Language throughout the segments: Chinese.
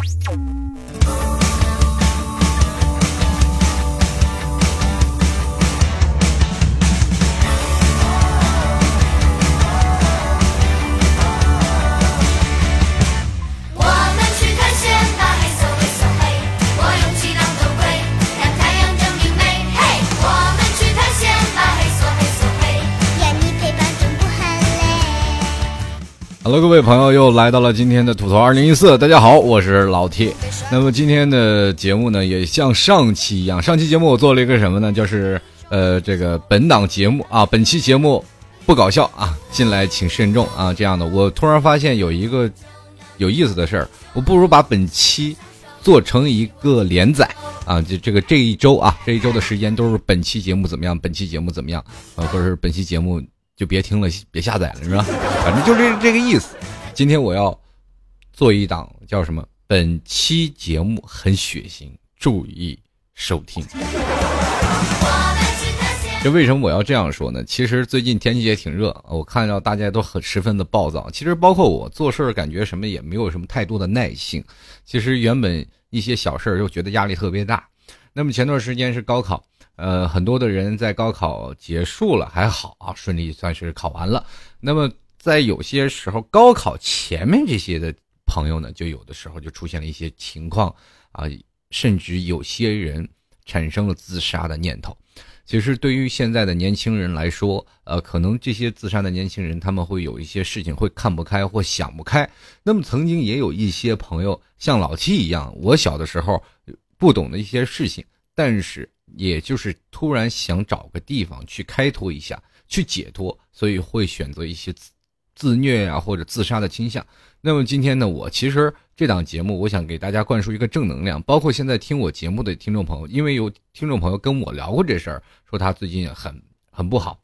Thank you. Hello，各位朋友，又来到了今天的吐槽二零一四。大家好，我是老 T。那么今天的节目呢，也像上期一样，上期节目我做了一个什么呢？就是呃，这个本档节目啊，本期节目不搞笑啊，进来请慎重啊，这样的。我突然发现有一个有意思的事儿，我不如把本期做成一个连载啊，就这个这一周啊，这一周的时间都是本期节目怎么样，本期节目怎么样啊，或者是本期节目。就别听了，别下载了，是吧？反正就这这个意思。今天我要做一档叫什么？本期节目很血腥，注意收听。这为什么我要这样说呢？其实最近天气也挺热，我看到大家都很十分的暴躁。其实包括我做事儿，感觉什么也没有什么太多的耐性。其实原本一些小事儿又觉得压力特别大。那么前段时间是高考。呃，很多的人在高考结束了还好啊，顺利算是考完了。那么在有些时候，高考前面这些的朋友呢，就有的时候就出现了一些情况啊，甚至有些人产生了自杀的念头。其实对于现在的年轻人来说，呃，可能这些自杀的年轻人他们会有一些事情会看不开或想不开。那么曾经也有一些朋友像老七一样，我小的时候不懂的一些事情，但是。也就是突然想找个地方去开脱一下，去解脱，所以会选择一些自自虐啊或者自杀的倾向。那么今天呢，我其实这档节目，我想给大家灌输一个正能量。包括现在听我节目的听众朋友，因为有听众朋友跟我聊过这事儿，说他最近很很不好，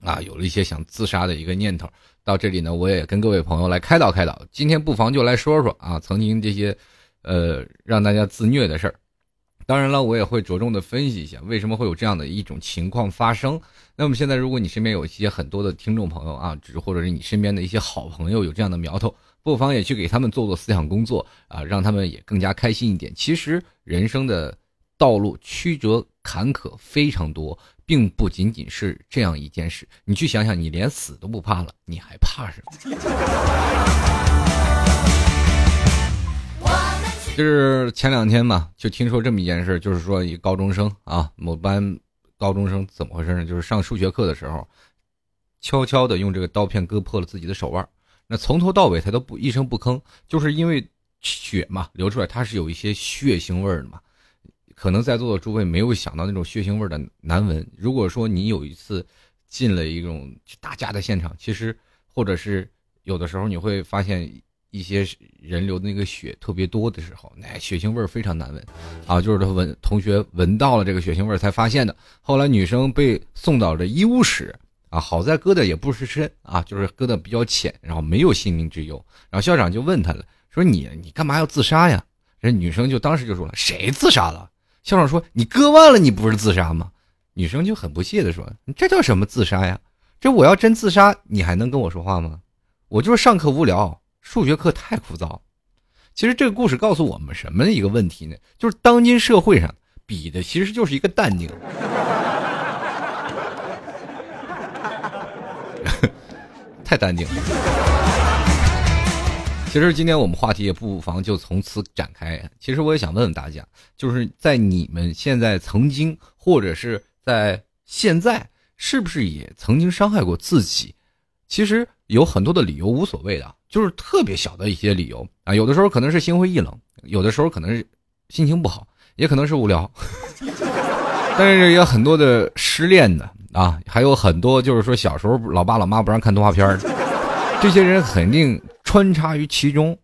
啊，有了一些想自杀的一个念头。到这里呢，我也跟各位朋友来开导开导。今天不妨就来说说啊，曾经这些，呃，让大家自虐的事儿。当然了，我也会着重的分析一下为什么会有这样的一种情况发生。那么现在，如果你身边有一些很多的听众朋友啊，只是或者是你身边的一些好朋友有这样的苗头，不妨也去给他们做做思想工作啊，让他们也更加开心一点。其实人生的道路曲折坎坷非常多，并不仅仅是这样一件事。你去想想，你连死都不怕了，你还怕什么？就是前两天嘛，就听说这么一件事，就是说一高中生啊，某班高中生怎么回事呢？就是上数学课的时候，悄悄的用这个刀片割破了自己的手腕。那从头到尾他都不一声不吭，就是因为血嘛流出来，它是有一些血腥味儿的嘛。可能在座的诸位没有想到那种血腥味的难闻。如果说你有一次进了一种打架的现场，其实或者是有的时候你会发现。一些人流的那个血特别多的时候，那血腥味非常难闻，啊，就是他闻同学闻到了这个血腥味才发现的。后来女生被送到了医务室，啊，好在割的也不是深啊，就是割的比较浅，然后没有性命之忧。然后校长就问他了，说你你干嘛要自杀呀？人女生就当时就说了，谁自杀了？校长说你割腕了，你不是自杀吗？女生就很不屑的说，你这叫什么自杀呀？这我要真自杀，你还能跟我说话吗？我就是上课无聊。数学课太枯燥，其实这个故事告诉我们什么一个问题呢？就是当今社会上比的其实就是一个淡定，太淡定了。其实今天我们话题也不妨就从此展开。其实我也想问问大家，就是在你们现在曾经或者是在现在，是不是也曾经伤害过自己？其实有很多的理由无所谓的。就是特别小的一些理由啊，有的时候可能是心灰意冷，有的时候可能是心情不好，也可能是无聊，但是也有很多的失恋的啊，还有很多就是说小时候老爸老妈不让看动画片的，这些人肯定穿插于其中。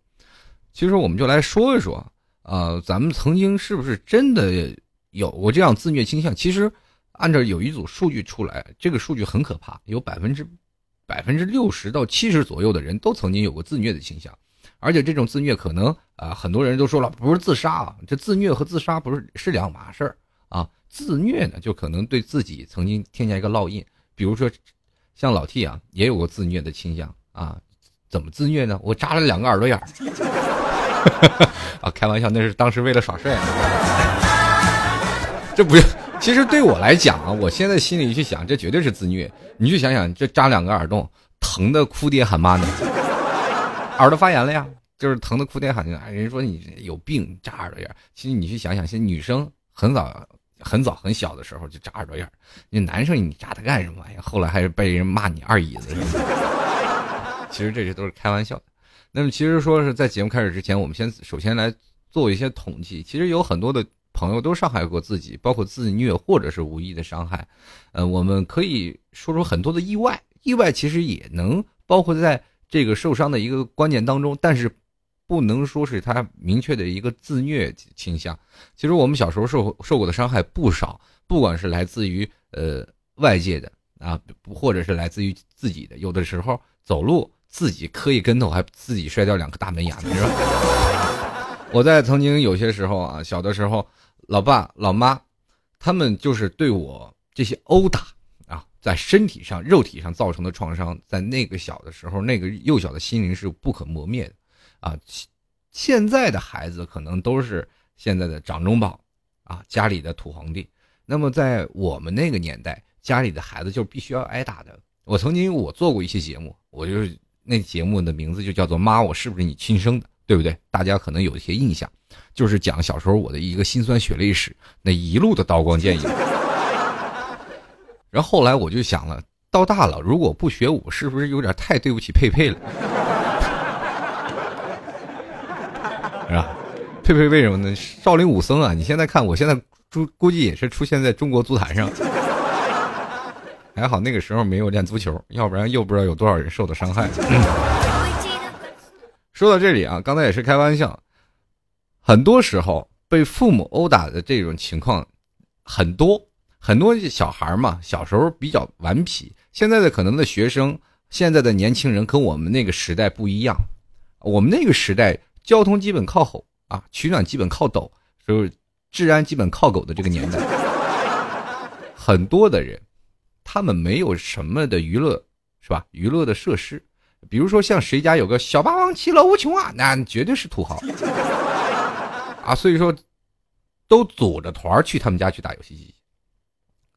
其实我们就来说一说啊，咱们曾经是不是真的有过这样自虐倾向？其实按照有一组数据出来，这个数据很可怕，有百分之。百分之六十到七十左右的人都曾经有过自虐的倾向，而且这种自虐可能啊，很多人都说了不是自杀啊，这自虐和自杀不是是两码事儿啊。自虐呢，就可能对自己曾经添加一个烙印，比如说像老 T 啊，也有过自虐的倾向啊。怎么自虐呢？我扎了两个耳朵眼儿，啊，开玩笑，那是当时为了耍帅。这不，其实对我来讲啊，我现在心里去想，这绝对是自虐。你去想想，这扎两个耳洞，疼的哭爹喊妈的，耳朵发炎了呀，就是疼的哭爹喊娘。人说你有病，扎耳朵眼。其实你去想想，现在女生很早、很早、很小的时候就扎耳朵眼，你男生你扎它干什么玩意？后来还是被人骂你二椅子。其实这些都是开玩笑。那么，其实说是在节目开始之前，我们先首先来做一些统计。其实有很多的朋友都伤害过自己，包括自虐或者是无意的伤害。呃，我们可以说出很多的意外，意外其实也能包括在这个受伤的一个关键当中，但是不能说是他明确的一个自虐倾向。其实我们小时候受受过的伤害不少，不管是来自于呃外界的啊，或者是来自于自己的，有的时候走路。自己磕一跟头，还自己摔掉两颗大门牙呢，是吧？我在曾经有些时候啊，小的时候，老爸老妈，他们就是对我这些殴打啊，在身体上、肉体上造成的创伤，在那个小的时候，那个幼小的心灵是不可磨灭的啊。现在的孩子可能都是现在的掌中宝啊，家里的土皇帝。那么在我们那个年代，家里的孩子就必须要挨打的。我曾经我做过一些节目，我就是。那节目的名字就叫做《妈，我是不是你亲生的》，对不对？大家可能有一些印象，就是讲小时候我的一个辛酸血泪史，那一路的刀光剑影。然后后来我就想了，到大了如果不学武，是不是有点太对不起佩佩了？是吧？佩佩为什么呢？少林武僧啊！你现在看，我现在估估计也是出现在中国足坛上。还好那个时候没有练足球，要不然又不知道有多少人受到伤害。说到这里啊，刚才也是开玩笑。很多时候被父母殴打的这种情况很多，很多小孩嘛，小时候比较顽皮。现在的可能的学生，现在的年轻人跟我们那个时代不一样。我们那个时代，交通基本靠吼啊，取暖基本靠抖，就是治安基本靠狗的这个年代，很多的人。他们没有什么的娱乐，是吧？娱乐的设施，比如说像谁家有个小霸王其乐无穷啊，那绝对是土豪 啊！所以说，都组着团去他们家去打游戏机。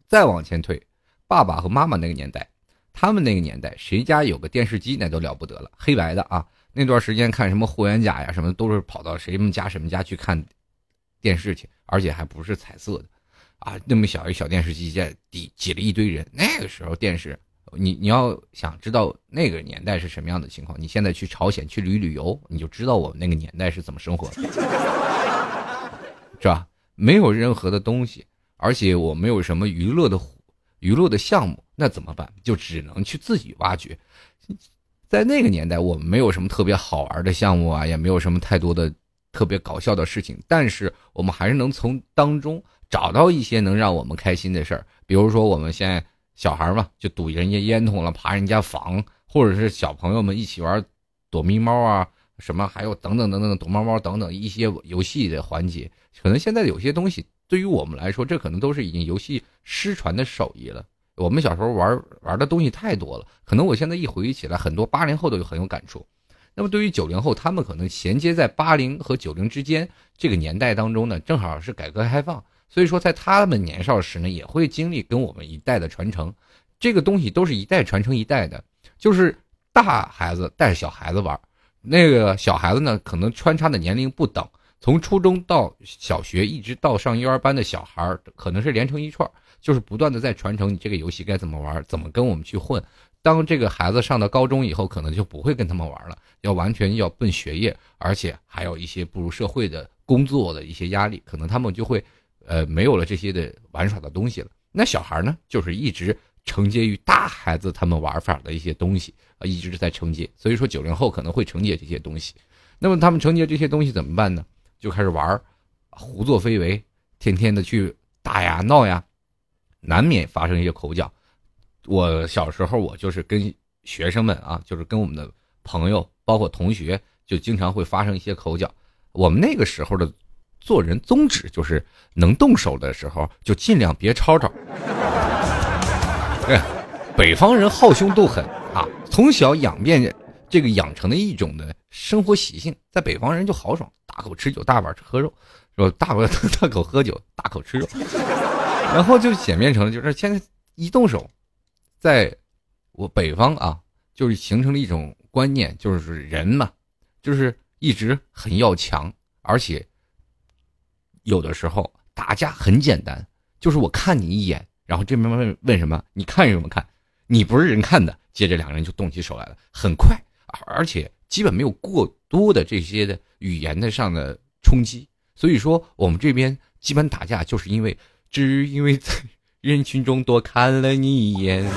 再往前推，爸爸和妈妈那个年代，他们那个年代谁家有个电视机那都了不得了，黑白的啊。那段时间看什么霍元甲呀，什么都是跑到谁们家什么家去看电视去，而且还不是彩色的。啊，那么小一小电视机在挤挤了一堆人。那个时候电视，你你要想知道那个年代是什么样的情况，你现在去朝鲜去旅旅游，你就知道我们那个年代是怎么生活的，是吧？没有任何的东西，而且我没有什么娱乐的娱乐的项目，那怎么办？就只能去自己挖掘。在那个年代，我们没有什么特别好玩的项目啊，也没有什么太多的特别搞笑的事情，但是我们还是能从当中。找到一些能让我们开心的事儿，比如说我们现在小孩嘛，就堵人家烟筒了，爬人家房，或者是小朋友们一起玩躲迷猫啊，什么还有等等等等躲猫猫等等一些游戏的环节。可能现在有些东西对于我们来说，这可能都是已经游戏失传的手艺了。我们小时候玩玩的东西太多了，可能我现在一回忆起来，很多八零后都有很有感触。那么对于九零后，他们可能衔接在八零和九零之间这个年代当中呢，正好是改革开放。所以说，在他们年少时呢，也会经历跟我们一代的传承，这个东西都是一代传承一代的。就是大孩子带着小孩子玩，那个小孩子呢，可能穿插的年龄不等，从初中到小学，一直到上幼儿班的小孩，可能是连成一串，就是不断的在传承你这个游戏该怎么玩，怎么跟我们去混。当这个孩子上到高中以后，可能就不会跟他们玩了，要完全要奔学业，而且还有一些步入社会的工作的一些压力，可能他们就会。呃，没有了这些的玩耍的东西了。那小孩呢，就是一直承接于大孩子他们玩法的一些东西啊，一直在承接。所以说，九零后可能会承接这些东西。那么他们承接这些东西怎么办呢？就开始玩，胡作非为，天天的去打呀闹呀，难免发生一些口角。我小时候，我就是跟学生们啊，就是跟我们的朋友，包括同学，就经常会发生一些口角。我们那个时候的。做人宗旨就是能动手的时候就尽量别吵吵。对，北方人好凶斗狠啊，从小养变这个养成的一种的生活习性，在北方人就豪爽，大口吃酒，大碗喝肉，是吧？大口大口喝酒，大口吃肉，然后就演变成了，就是现在一动手，在我北方啊，就是形成了一种观念，就是人嘛，就是一直很要强，而且有的时候打架很简单，就是我看你一眼，然后这边问问什么，你看什么看？你不是人看的，接着两个人就动起手来了，很快，而且。基本没有过多的这些的语言的上的冲击，所以说我们这边基本打架就是因为只因为在 人群中多看了你一眼。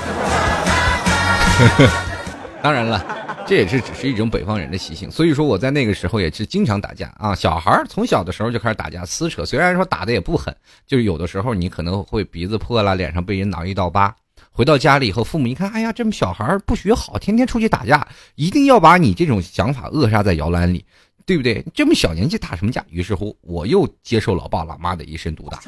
当然了，这也是只是一种北方人的习性。所以说我在那个时候也是经常打架啊，小孩从小的时候就开始打架撕扯，虽然说打的也不狠，就是有的时候你可能会鼻子破了，脸上被人挠一道疤。回到家里以后，父母一看，哎呀，这么小孩不学好，天天出去打架，一定要把你这种想法扼杀在摇篮里，对不对？这么小年纪打什么架？于是乎，我又接受老爸老妈的一身毒打。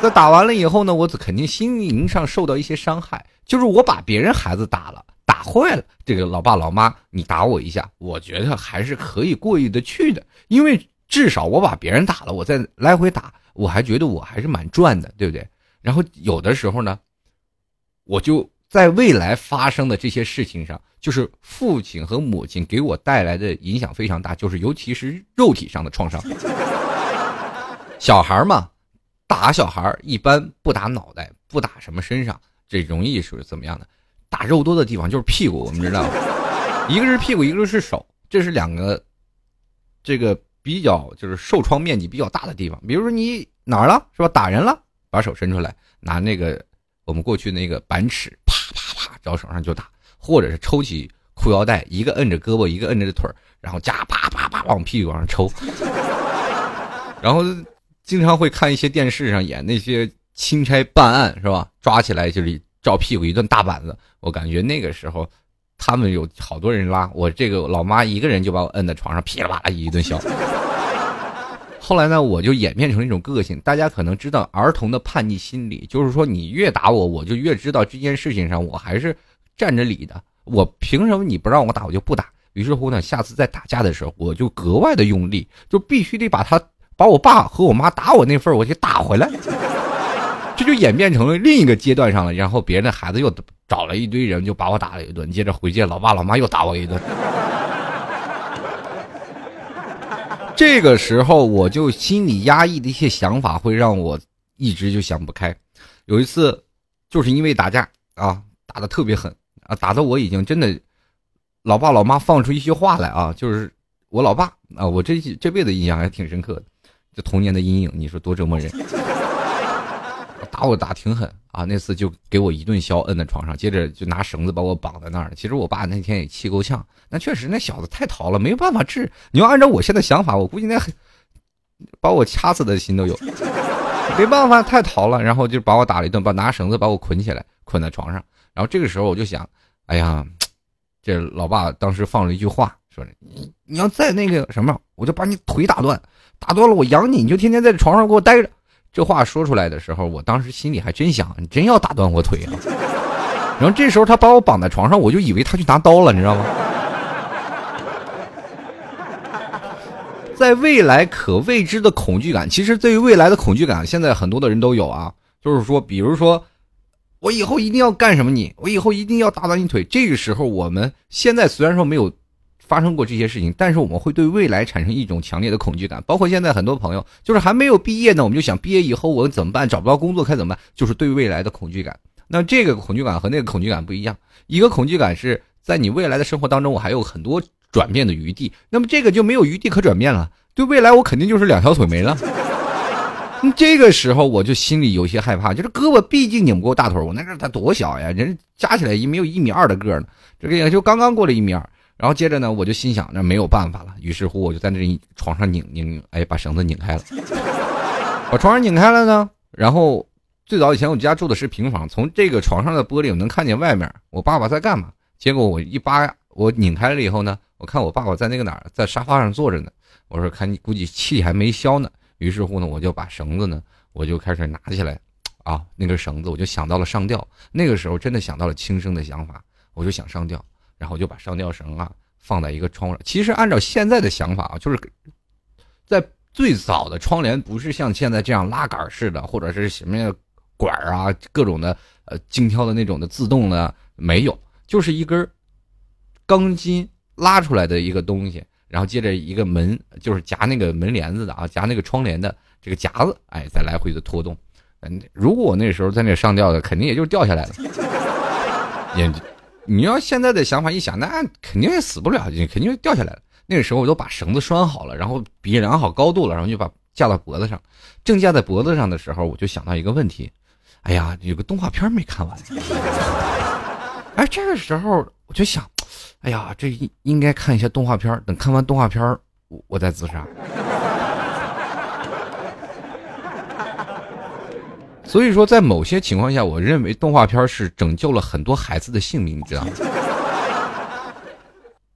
在打完了以后呢，我肯定心灵上受到一些伤害，就是我把别人孩子打了，打坏了，这个老爸老妈，你打我一下，我觉得还是可以过意得去的，因为至少我把别人打了，我再来回打，我还觉得我还是蛮赚的，对不对？然后有的时候呢。我就在未来发生的这些事情上，就是父亲和母亲给我带来的影响非常大，就是尤其是肉体上的创伤。小孩嘛，打小孩一般不打脑袋，不打什么身上，这容易是怎么样的？打肉多的地方就是屁股，我们知道，一个是屁股，一个是手，这是两个，这个比较就是受创面积比较大的地方。比如说你哪儿了，是吧？打人了，把手伸出来，拿那个。我们过去那个板尺，啪啪啪，找手上就打，或者是抽起裤腰带，一个摁着胳膊，一个摁着腿然后加啪啪啪往屁股往上抽。然后经常会看一些电视上演那些钦差办案，是吧？抓起来就是照屁股一顿大板子。我感觉那个时候，他们有好多人拉我，这个老妈一个人就把我摁在床上，噼里啪啦一顿削。后来呢，我就演变成一种个性。大家可能知道儿童的叛逆心理，就是说你越打我，我就越知道这件事情上我还是站着理的。我凭什么你不让我打，我就不打？于是乎呢，下次再打架的时候，我就格外的用力，就必须得把他把我爸和我妈打我那份儿我给打回来。这就演变成了另一个阶段上了。然后别人的孩子又找了一堆人，就把我打了一顿。接着回去老爸老妈又打我一顿。这个时候，我就心里压抑的一些想法，会让我一直就想不开。有一次，就是因为打架啊，打的特别狠啊，打的我已经真的，老爸老妈放出一句话来啊，就是我老爸啊，我这这辈子印象还挺深刻的，这童年的阴影，你说多折磨人。打我打挺狠啊！那次就给我一顿削，摁在床上，接着就拿绳子把我绑在那儿。其实我爸那天也气够呛，那确实那小子太淘了，没有办法治。你要按照我现在想法，我估计那很把我掐死的心都有。没办法，太淘了。然后就把我打了一顿，把拿绳子把我捆起来，捆在床上。然后这个时候我就想，哎呀，这老爸当时放了一句话，说你你要再那个什么，我就把你腿打断，打断了我养你，你就天天在床上给我待着。这话说出来的时候，我当时心里还真想，你真要打断我腿啊！然后这时候他把我绑在床上，我就以为他去拿刀了，你知道吗？在未来可未知的恐惧感，其实对于未来的恐惧感，现在很多的人都有啊。就是说，比如说，我以后一定要干什么你，我以后一定要打断你腿。这个时候，我们现在虽然说没有。发生过这些事情，但是我们会对未来产生一种强烈的恐惧感。包括现在很多朋友，就是还没有毕业呢，我们就想毕业以后我怎么办？找不到工作该怎么办？就是对未来的恐惧感。那这个恐惧感和那个恐惧感不一样。一个恐惧感是在你未来的生活当中，我还有很多转变的余地。那么这个就没有余地可转变了。对未来，我肯定就是两条腿没了。这个时候我就心里有些害怕，就是胳膊毕竟拧不过大腿。我那个他多小呀，人加起来也没有一米二的个呢，这个也就刚刚过了一米二。然后接着呢，我就心想，那没有办法了。于是乎，我就在那床上拧拧，哎，把绳子拧开了。把床上拧开了呢，然后最早以前我家住的是平房，从这个床上的玻璃我能看见外面，我爸爸在干嘛？结果我一扒，我拧开了以后呢，我看我爸爸在那个哪儿，在沙发上坐着呢。我说看你估计气还没消呢。于是乎呢，我就把绳子呢，我就开始拿起来，啊，那根绳子，我就想到了上吊。那个时候真的想到了轻生的想法，我就想上吊。然后就把上吊绳啊放在一个窗户上。其实按照现在的想法啊，就是在最早的窗帘不是像现在这样拉杆式的，或者是什么样管啊，各种的呃精挑的那种的自动的没有，就是一根钢筋拉出来的一个东西，然后接着一个门，就是夹那个门帘子的啊，夹那个窗帘的这个夹子，哎，再来回的拖动。嗯，如果我那时候在那上吊的，肯定也就掉下来了。也，你要现在的想法一想，那肯定也死不了，肯定掉下来了。那个时候我都把绳子拴好了，然后比量好高度了，然后就把架到脖子上。正架在脖子上的时候，我就想到一个问题：哎呀，有个动画片没看完。哎，这个时候我就想，哎呀，这应该看一下动画片。等看完动画片，我我再自杀。所以说，在某些情况下，我认为动画片是拯救了很多孩子的性命，你知道吗？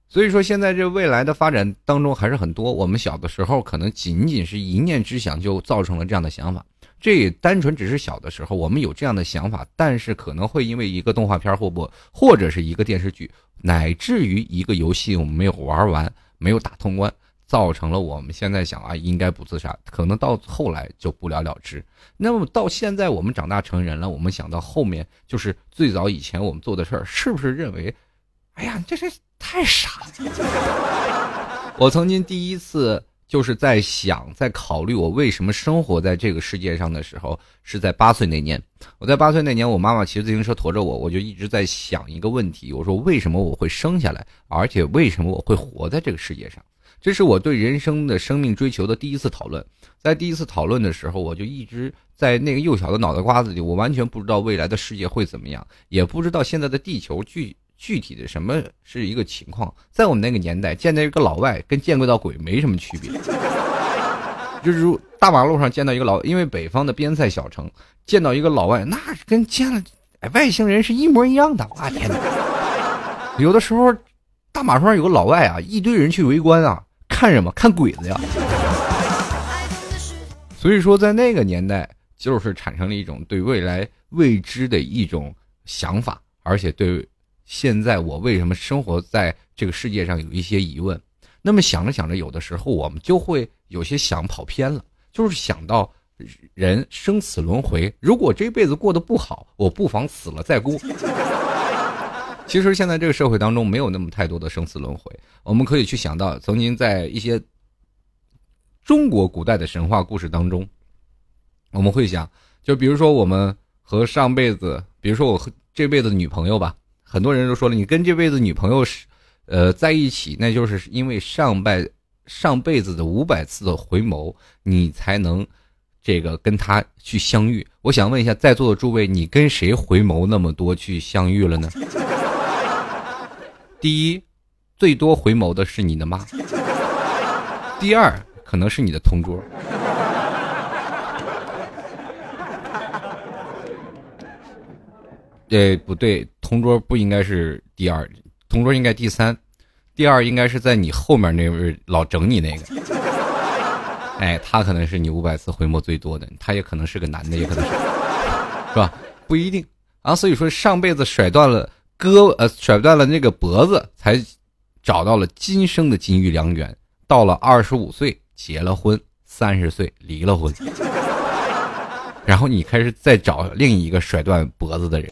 所以说，现在这未来的发展当中还是很多。我们小的时候可能仅仅是一念之想，就造成了这样的想法。这也单纯只是小的时候我们有这样的想法，但是可能会因为一个动画片或不或者是一个电视剧，乃至于一个游戏我们没有玩完，没有打通关。造成了我们现在想啊，应该不自杀，可能到后来就不了了之。那么到现在我们长大成人了，我们想到后面就是最早以前我们做的事儿，是不是认为，哎呀，这是太傻了？我曾经第一次就是在想，在考虑我为什么生活在这个世界上的时候，是在八岁那年。我在八岁那年，我妈妈骑自行车驮着我，我就一直在想一个问题：我说为什么我会生下来，而且为什么我会活在这个世界上？这是我对人生的生命追求的第一次讨论，在第一次讨论的时候，我就一直在那个幼小的脑袋瓜子里，我完全不知道未来的世界会怎么样，也不知道现在的地球具具体的什么是一个情况。在我们那个年代，见到一个老外跟见鬼到鬼没什么区别，就是大马路上见到一个老，因为北方的边塞小城，见到一个老外，那跟见了外星人是一模一样的。我天哪！有的时候，大马路上有个老外啊，一堆人去围观啊。看什么？看鬼子呀！所以说，在那个年代，就是产生了一种对未来未知的一种想法，而且对现在我为什么生活在这个世界上有一些疑问。那么想着想着，有的时候我们就会有些想跑偏了，就是想到人生死轮回，如果这辈子过得不好，我不妨死了再过。其实现在这个社会当中没有那么太多的生死轮回，我们可以去想到曾经在一些中国古代的神话故事当中，我们会想，就比如说我们和上辈子，比如说我和这辈子女朋友吧，很多人都说了，你跟这辈子女朋友是，呃，在一起，那就是因为上辈上辈子的五百次的回眸，你才能这个跟他去相遇。我想问一下在座的诸位，你跟谁回眸那么多去相遇了呢？第一，最多回眸的是你的妈。第二，可能是你的同桌。对，不对，同桌不应该是第二，同桌应该第三，第二应该是在你后面那位老整你那个。哎，他可能是你五百次回眸最多的，他也可能是个男的，也可能是，是吧？不一定啊。所以说，上辈子甩断了。胳呃甩断了那个脖子，才找到了今生的金玉良缘。到了二十五岁结了婚，三十岁离了婚，然后你开始再找另一个甩断脖子的人。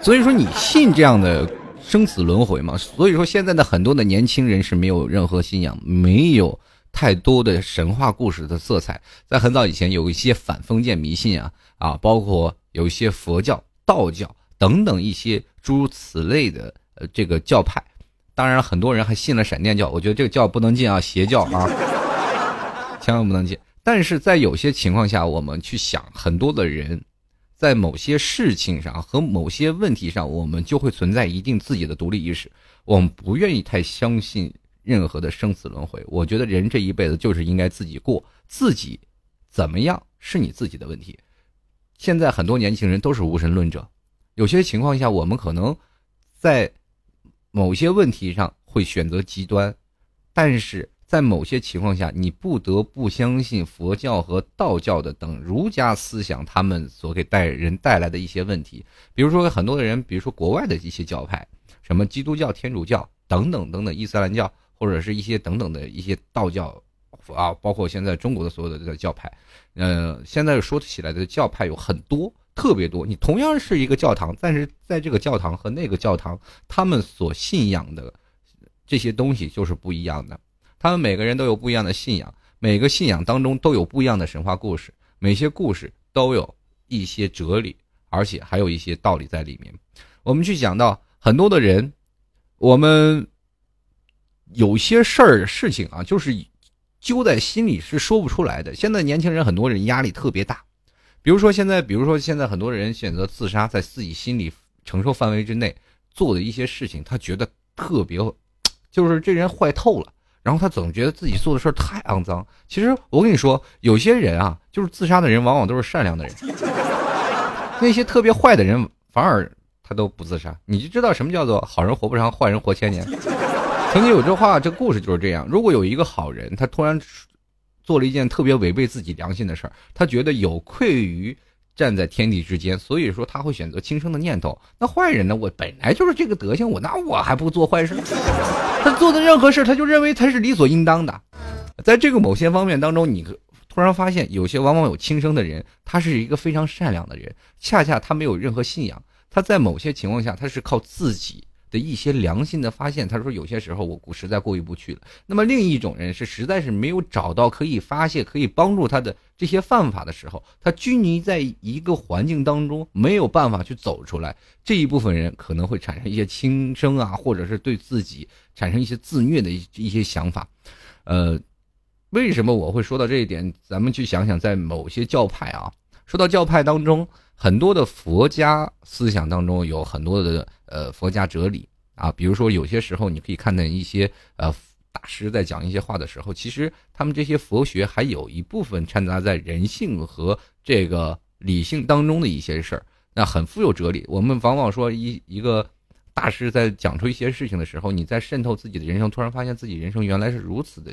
所以说，你信这样的生死轮回吗？所以说，现在的很多的年轻人是没有任何信仰，没有太多的神话故事的色彩。在很早以前，有一些反封建迷信啊啊，包括有一些佛教。道教等等一些诸如此类的呃这个教派，当然很多人还信了闪电教，我觉得这个教不能进啊，邪教啊，千万不能进。但是在有些情况下，我们去想，很多的人在某些事情上和某些问题上，我们就会存在一定自己的独立意识，我们不愿意太相信任何的生死轮回。我觉得人这一辈子就是应该自己过，自己怎么样是你自己的问题。现在很多年轻人都是无神论者，有些情况下，我们可能在某些问题上会选择极端，但是在某些情况下，你不得不相信佛教和道教的等儒家思想，他们所给带人带来的一些问题。比如说，很多的人，比如说国外的一些教派，什么基督教、天主教等等等等，伊斯兰教或者是一些等等的一些道教啊，包括现在中国的所有的这个教派，呃，现在说起来的教派有很多，特别多。你同样是一个教堂，但是在这个教堂和那个教堂，他们所信仰的这些东西就是不一样的。他们每个人都有不一样的信仰，每个信仰当中都有不一样的神话故事，每些故事都有一些哲理。而且还有一些道理在里面。我们去讲到很多的人，我们有些事儿事情啊，就是揪在心里是说不出来的。现在年轻人很多人压力特别大，比如说现在，比如说现在很多人选择自杀，在自己心里承受范围之内做的一些事情，他觉得特别，就是这人坏透了。然后他总觉得自己做的事儿太肮脏。其实我跟你说，有些人啊，就是自杀的人，往往都是善良的人。那些特别坏的人，反而他都不自杀，你就知道什么叫做好人活不长，坏人活千年。曾经有这话，这故事就是这样。如果有一个好人，他突然做了一件特别违背自己良心的事儿，他觉得有愧于站在天地之间，所以说他会选择轻生的念头。那坏人呢？我本来就是这个德行，我那我还不做坏事？他做的任何事，他就认为他是理所应当的。在这个某些方面当中，你。突然发现，有些往往有轻生的人，他是一个非常善良的人，恰恰他没有任何信仰，他在某些情况下，他是靠自己的一些良心的发现。他说，有些时候我实在过意不去了。那么另一种人是实在是没有找到可以发泄、可以帮助他的这些办法的时候，他拘泥在一个环境当中，没有办法去走出来。这一部分人可能会产生一些轻生啊，或者是对自己产生一些自虐的一一些想法，呃。为什么我会说到这一点？咱们去想想，在某些教派啊，说到教派当中，很多的佛家思想当中有很多的呃佛家哲理啊，比如说有些时候你可以看到一些呃大师在讲一些话的时候，其实他们这些佛学还有一部分掺杂在人性和这个理性当中的一些事儿，那很富有哲理。我们往往说一一个大师在讲出一些事情的时候，你在渗透自己的人生，突然发现自己人生原来是如此的。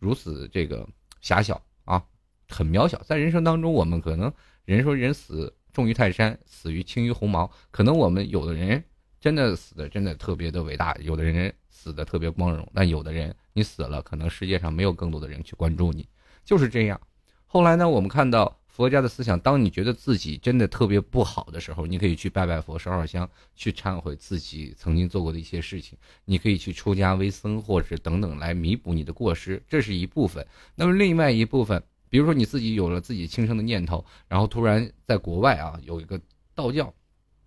如此这个狭小啊，很渺小。在人生当中，我们可能人说人死重于泰山，死于轻于鸿毛。可能我们有的人真的死的真的特别的伟大，有的人死的特别光荣。但有的人你死了，可能世界上没有更多的人去关注你，就是这样。后来呢，我们看到。佛家的思想，当你觉得自己真的特别不好的时候，你可以去拜拜佛、烧烧香，去忏悔自己曾经做过的一些事情。你可以去出家为僧，或者等等来弥补你的过失，这是一部分。那么另外一部分，比如说你自己有了自己轻生的念头，然后突然在国外啊有一个道教，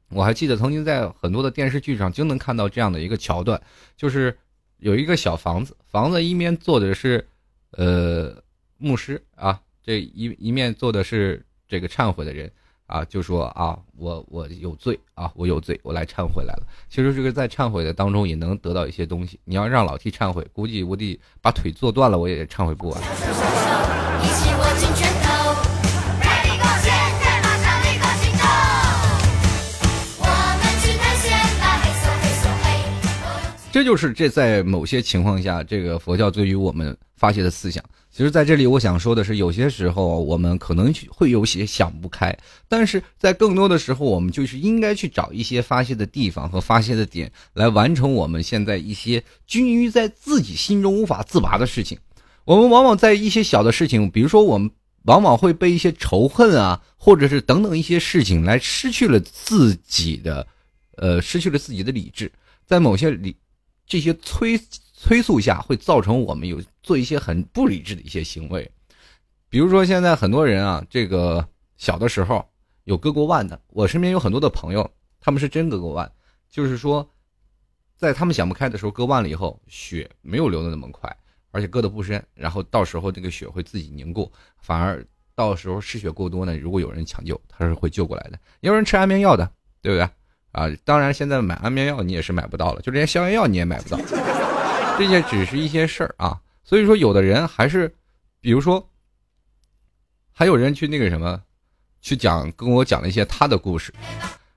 我还记得曾经在很多的电视剧上就能看到这样的一个桥段，就是有一个小房子，房子一面坐的是呃牧师啊。这一一面做的是这个忏悔的人啊，就说啊，我我有罪啊，我有罪，我来忏悔来了。其实这个在忏悔的当中也能得到一些东西。你要让老 T 忏悔，估计我得把腿坐断了，我也忏悔不完。这就是这在某些情况下，这个佛教对于我们发泄的思想。其实，在这里我想说的是，有些时候我们可能会有些想不开，但是在更多的时候，我们就是应该去找一些发泄的地方和发泄的点，来完成我们现在一些拘于在自己心中无法自拔的事情。我们往往在一些小的事情，比如说我们往往会被一些仇恨啊，或者是等等一些事情来失去了自己的，呃，失去了自己的理智，在某些理。这些催催促下，会造成我们有做一些很不理智的一些行为，比如说现在很多人啊，这个小的时候有割过腕的，我身边有很多的朋友，他们是真割过腕，就是说，在他们想不开的时候割腕了以后，血没有流的那么快，而且割的不深，然后到时候这个血会自己凝固，反而到时候失血过多呢，如果有人抢救，他是会救过来的，也有人吃安眠药的，对不对？啊，当然，现在买安眠药你也是买不到了，就连消炎药你也买不到，这些只是一些事儿啊。所以说，有的人还是，比如说，还有人去那个什么，去讲跟我讲了一些他的故事。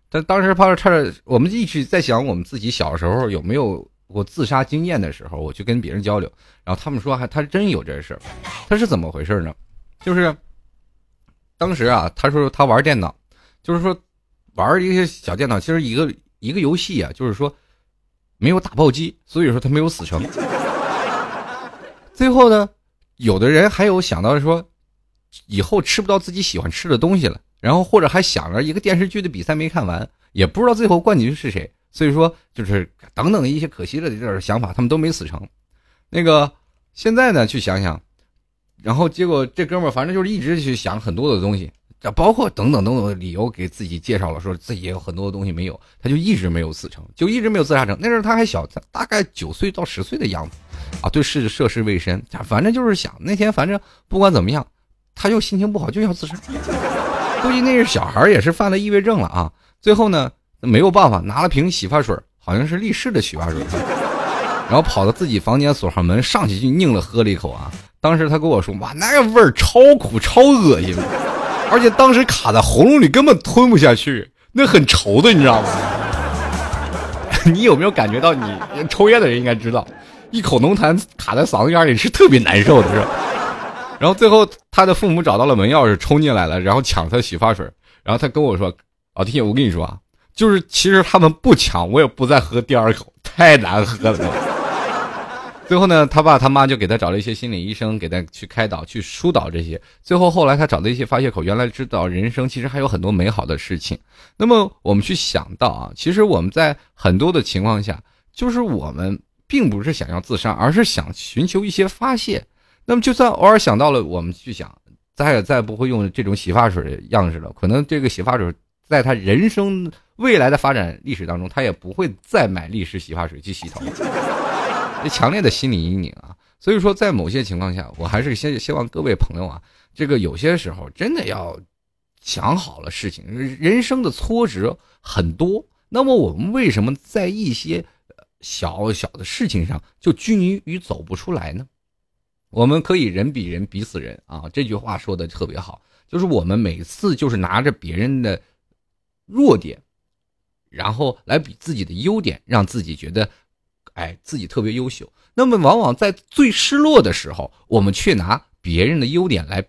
但当时怕差点，我们一直在想我们自己小时候有没有我自杀经验的时候，我去跟别人交流，然后他们说还他真有这事儿，他是怎么回事呢？就是当时啊，他说他玩电脑，就是说。玩一些小电脑，其实一个一个游戏啊，就是说，没有打暴击，所以说他没有死成。最后呢，有的人还有想到说，以后吃不到自己喜欢吃的东西了，然后或者还想着一个电视剧的比赛没看完，也不知道最后冠军是谁，所以说就是等等一些可惜的这种想法，他们都没死成。那个现在呢，去想想，然后结果这哥们儿反正就是一直去想很多的东西。包括等等等等理由，给自己介绍了，说自己也有很多的东西没有，他就一直没有死成，就一直没有自杀成。那时候他还小，大概九岁到十岁的样子，啊，对事涉世未深，反正就是想那天反正不管怎么样，他就心情不好就要自杀。估计那是小孩也是犯了抑郁症了啊。最后呢，那没有办法，拿了瓶洗发水，好像是力士的洗发水，然后跑到自己房间锁上门，上去就拧了喝了一口啊。当时他跟我说，哇，那个味儿超苦超恶心。而且当时卡在喉咙里，根本吞不下去，那很稠的，你知道吗？你有没有感觉到？你抽烟的人应该知道，一口浓痰卡在嗓子眼里是特别难受的，是吧？然后最后他的父母找到了门钥匙，冲进来了，然后抢他洗发水。然后他跟我说：“老弟，我跟你说啊，就是其实他们不抢，我也不再喝第二口，太难喝了。”最后呢，他爸他妈就给他找了一些心理医生，给他去开导、去疏导这些。最后后来他找的一些发泄口，原来知道人生其实还有很多美好的事情。那么我们去想到啊，其实我们在很多的情况下，就是我们并不是想要自杀，而是想寻求一些发泄。那么就算偶尔想到了，我们去想，再也再不会用这种洗发水的样式了。可能这个洗发水在他人生未来的发展历史当中，他也不会再买力士洗发水去洗头。强烈的心理阴影啊，所以说在某些情况下，我还是先希望各位朋友啊，这个有些时候真的要想好了事情。人生的挫折很多，那么我们为什么在一些小小的事情上就拘泥于走不出来呢？我们可以人比人比死人啊，这句话说的特别好，就是我们每次就是拿着别人的弱点，然后来比自己的优点，让自己觉得。哎，自己特别优秀，那么往往在最失落的时候，我们却拿别人的优点来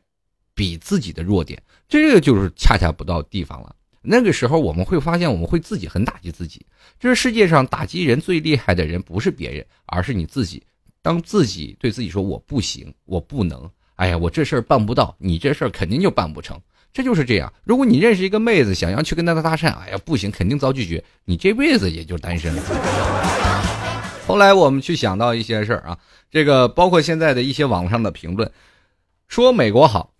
比自己的弱点，这个就是恰恰不到地方了。那个时候我们会发现，我们会自己很打击自己。这世界上打击人最厉害的人不是别人，而是你自己。当自己对自己说“我不行，我不能”，哎呀，我这事儿办不到，你这事儿肯定就办不成。这就是这样。如果你认识一个妹子，想要去跟她搭讪，哎呀，不行，肯定遭拒绝，你这辈子也就单身了。后来我们去想到一些事儿啊，这个包括现在的一些网上的评论，说美国好，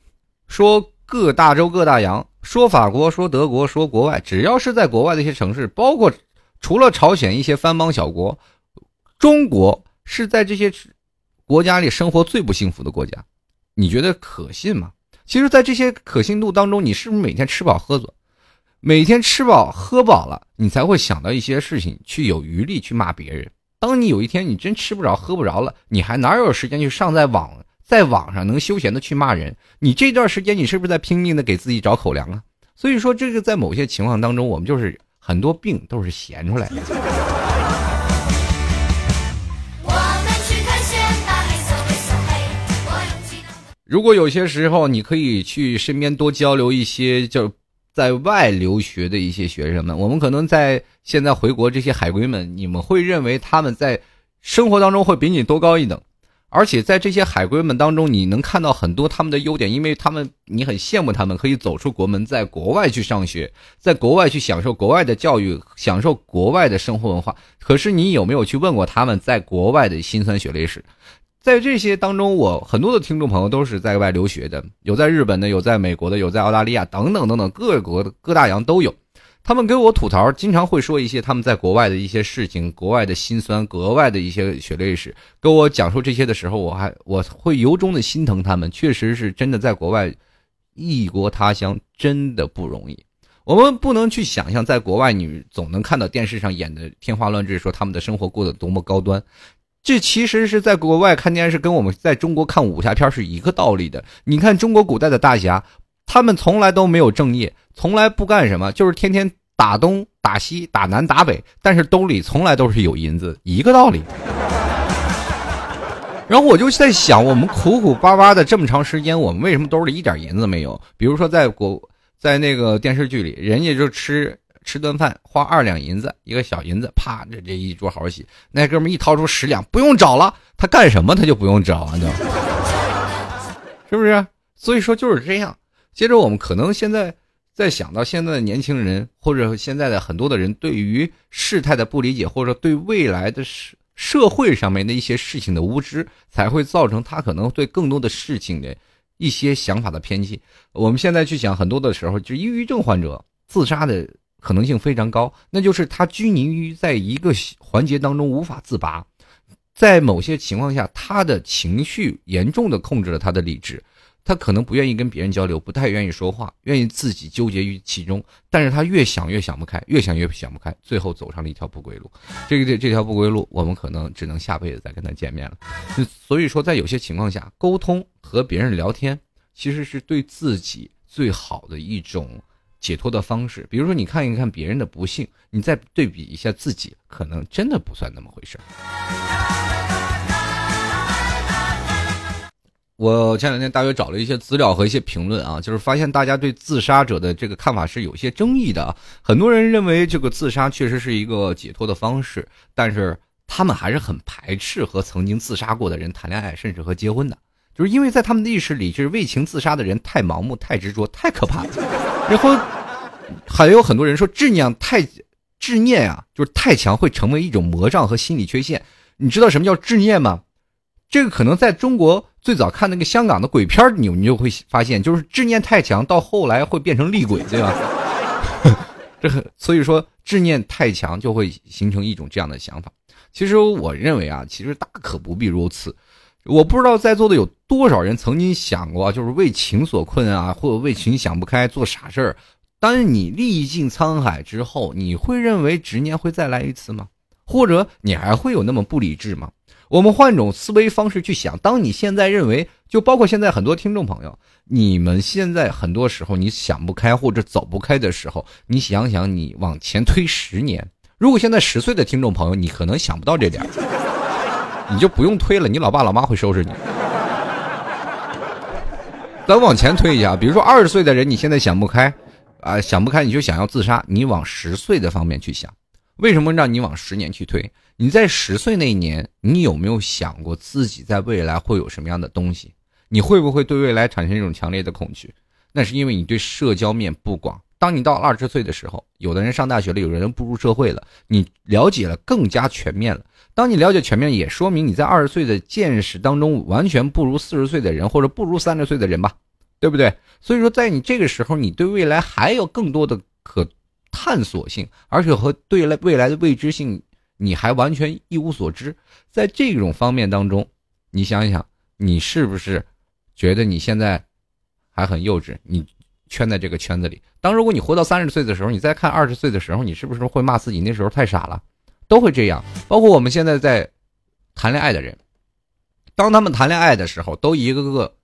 说各大洲各大洋，说法国，说德国，说国外，只要是在国外的一些城市，包括除了朝鲜一些藩邦小国，中国是在这些国家里生活最不幸福的国家，你觉得可信吗？其实，在这些可信度当中，你是不是每天吃饱喝足？每天吃饱喝饱了，你才会想到一些事情，去有余力去骂别人。当你有一天你真吃不着喝不着了，你还哪有时间去上在网在网上能休闲的去骂人？你这段时间你是不是在拼命的给自己找口粮啊？所以说这个在某些情况当中，我们就是很多病都是闲出来的。如果有些时候你可以去身边多交流一些就。在外留学的一些学生们，我们可能在现在回国这些海归们，你们会认为他们在生活当中会比你多高一等，而且在这些海归们当中，你能看到很多他们的优点，因为他们你很羡慕他们可以走出国门，在国外去上学，在国外去享受国外的教育，享受国外的生活文化。可是你有没有去问过他们在国外的辛酸血泪史？在这些当中，我很多的听众朋友都是在外留学的，有在日本的，有在美国的，有在澳大利亚等等等等各国的各大洋都有。他们给我吐槽，经常会说一些他们在国外的一些事情，国外的辛酸，国外的一些血泪史。跟我讲述这些的时候，我还我会由衷的心疼他们，确实是真的在国外异国他乡真的不容易。我们不能去想象，在国外你总能看到电视上演的天花乱坠，说他们的生活过得多么高端。这其实是在国外看电视，跟我们在中国看武侠片是一个道理的。你看中国古代的大侠，他们从来都没有正业，从来不干什么，就是天天打东打西打南打北，但是兜里从来都是有银子，一个道理。然后我就在想，我们苦苦巴巴的这么长时间，我们为什么兜里一点银子没有？比如说在国在那个电视剧里，人家就吃吃顿饭花二两银子，一个小银子，啪，这这一桌好戏。那哥们一掏出十两，不用找了，他干什么他就不用找了，就 是不是？所以说就是这样。接着我们可能现在在想到现在的年轻人，或者现在的很多的人对于事态的不理解，或者对未来的社社会上面的一些事情的无知，才会造成他可能对更多的事情的一些想法的偏激。我们现在去想，很多的时候，就抑郁症患者自杀的可能性非常高，那就是他拘泥于在一个环节当中无法自拔，在某些情况下，他的情绪严重的控制了他的理智。他可能不愿意跟别人交流，不太愿意说话，愿意自己纠结于其中。但是他越想越想不开，越想越想不开，最后走上了一条不归路。这个这这条不归路，我们可能只能下辈子再跟他见面了。所以说，在有些情况下，沟通和别人聊天，其实是对自己最好的一种解脱的方式。比如说，你看一看别人的不幸，你再对比一下自己，可能真的不算那么回事。我前两天大约找了一些资料和一些评论啊，就是发现大家对自杀者的这个看法是有些争议的。很多人认为这个自杀确实是一个解脱的方式，但是他们还是很排斥和曾经自杀过的人谈恋爱，甚至和结婚的，就是因为在他们的意识里，就是为情自杀的人太盲目、太执着、太可怕了。然后还有很多人说执念太执念啊，就是太强会成为一种魔障和心理缺陷。你知道什么叫执念吗？这个可能在中国。最早看那个香港的鬼片你你就会发现，就是执念太强，到后来会变成厉鬼，对吧？这所以说执念太强就会形成一种这样的想法。其实我认为啊，其实大可不必如此。我不知道在座的有多少人曾经想过，就是为情所困啊，或者为情想不开做傻事儿。当你历尽沧海之后，你会认为执念会再来一次吗？或者你还会有那么不理智吗？我们换种思维方式去想，当你现在认为，就包括现在很多听众朋友，你们现在很多时候你想不开或者走不开的时候，你想想，你往前推十年，如果现在十岁的听众朋友，你可能想不到这点儿，你就不用推了，你老爸老妈会收拾你。咱往前推一下，比如说二十岁的人，你现在想不开，啊，想不开你就想要自杀，你往十岁的方面去想，为什么让你往十年去推？你在十岁那一年，你有没有想过自己在未来会有什么样的东西？你会不会对未来产生一种强烈的恐惧？那是因为你对社交面不广。当你到二十岁的时候，有的人上大学了，有的人步入社会了，你了解了更加全面了。当你了解全面，也说明你在二十岁的见识当中完全不如四十岁的人，或者不如三十岁的人吧，对不对？所以说，在你这个时候，你对未来还有更多的可探索性，而且和对未来的未知性。你还完全一无所知，在这种方面当中，你想想，你是不是觉得你现在还很幼稚？你圈在这个圈子里。当如果你活到三十岁的时候，你再看二十岁的时候，你是不是会骂自己那时候太傻了？都会这样。包括我们现在在谈恋爱的人，当他们谈恋爱的时候，都一个个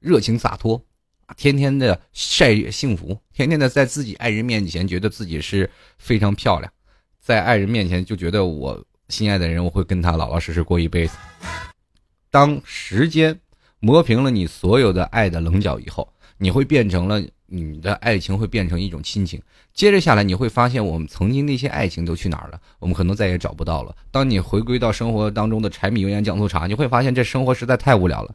热情洒脱，天天的晒幸福，天天的在自己爱人面前觉得自己是非常漂亮。在爱人面前就觉得我心爱的人，我会跟他老老实实过一辈子。当时间磨平了你所有的爱的棱角以后，你会变成了你的爱情会变成一种亲情。接着下来你会发现，我们曾经那些爱情都去哪儿了？我们可能再也找不到了。当你回归到生活当中的柴米油盐酱醋茶，你会发现这生活实在太无聊了。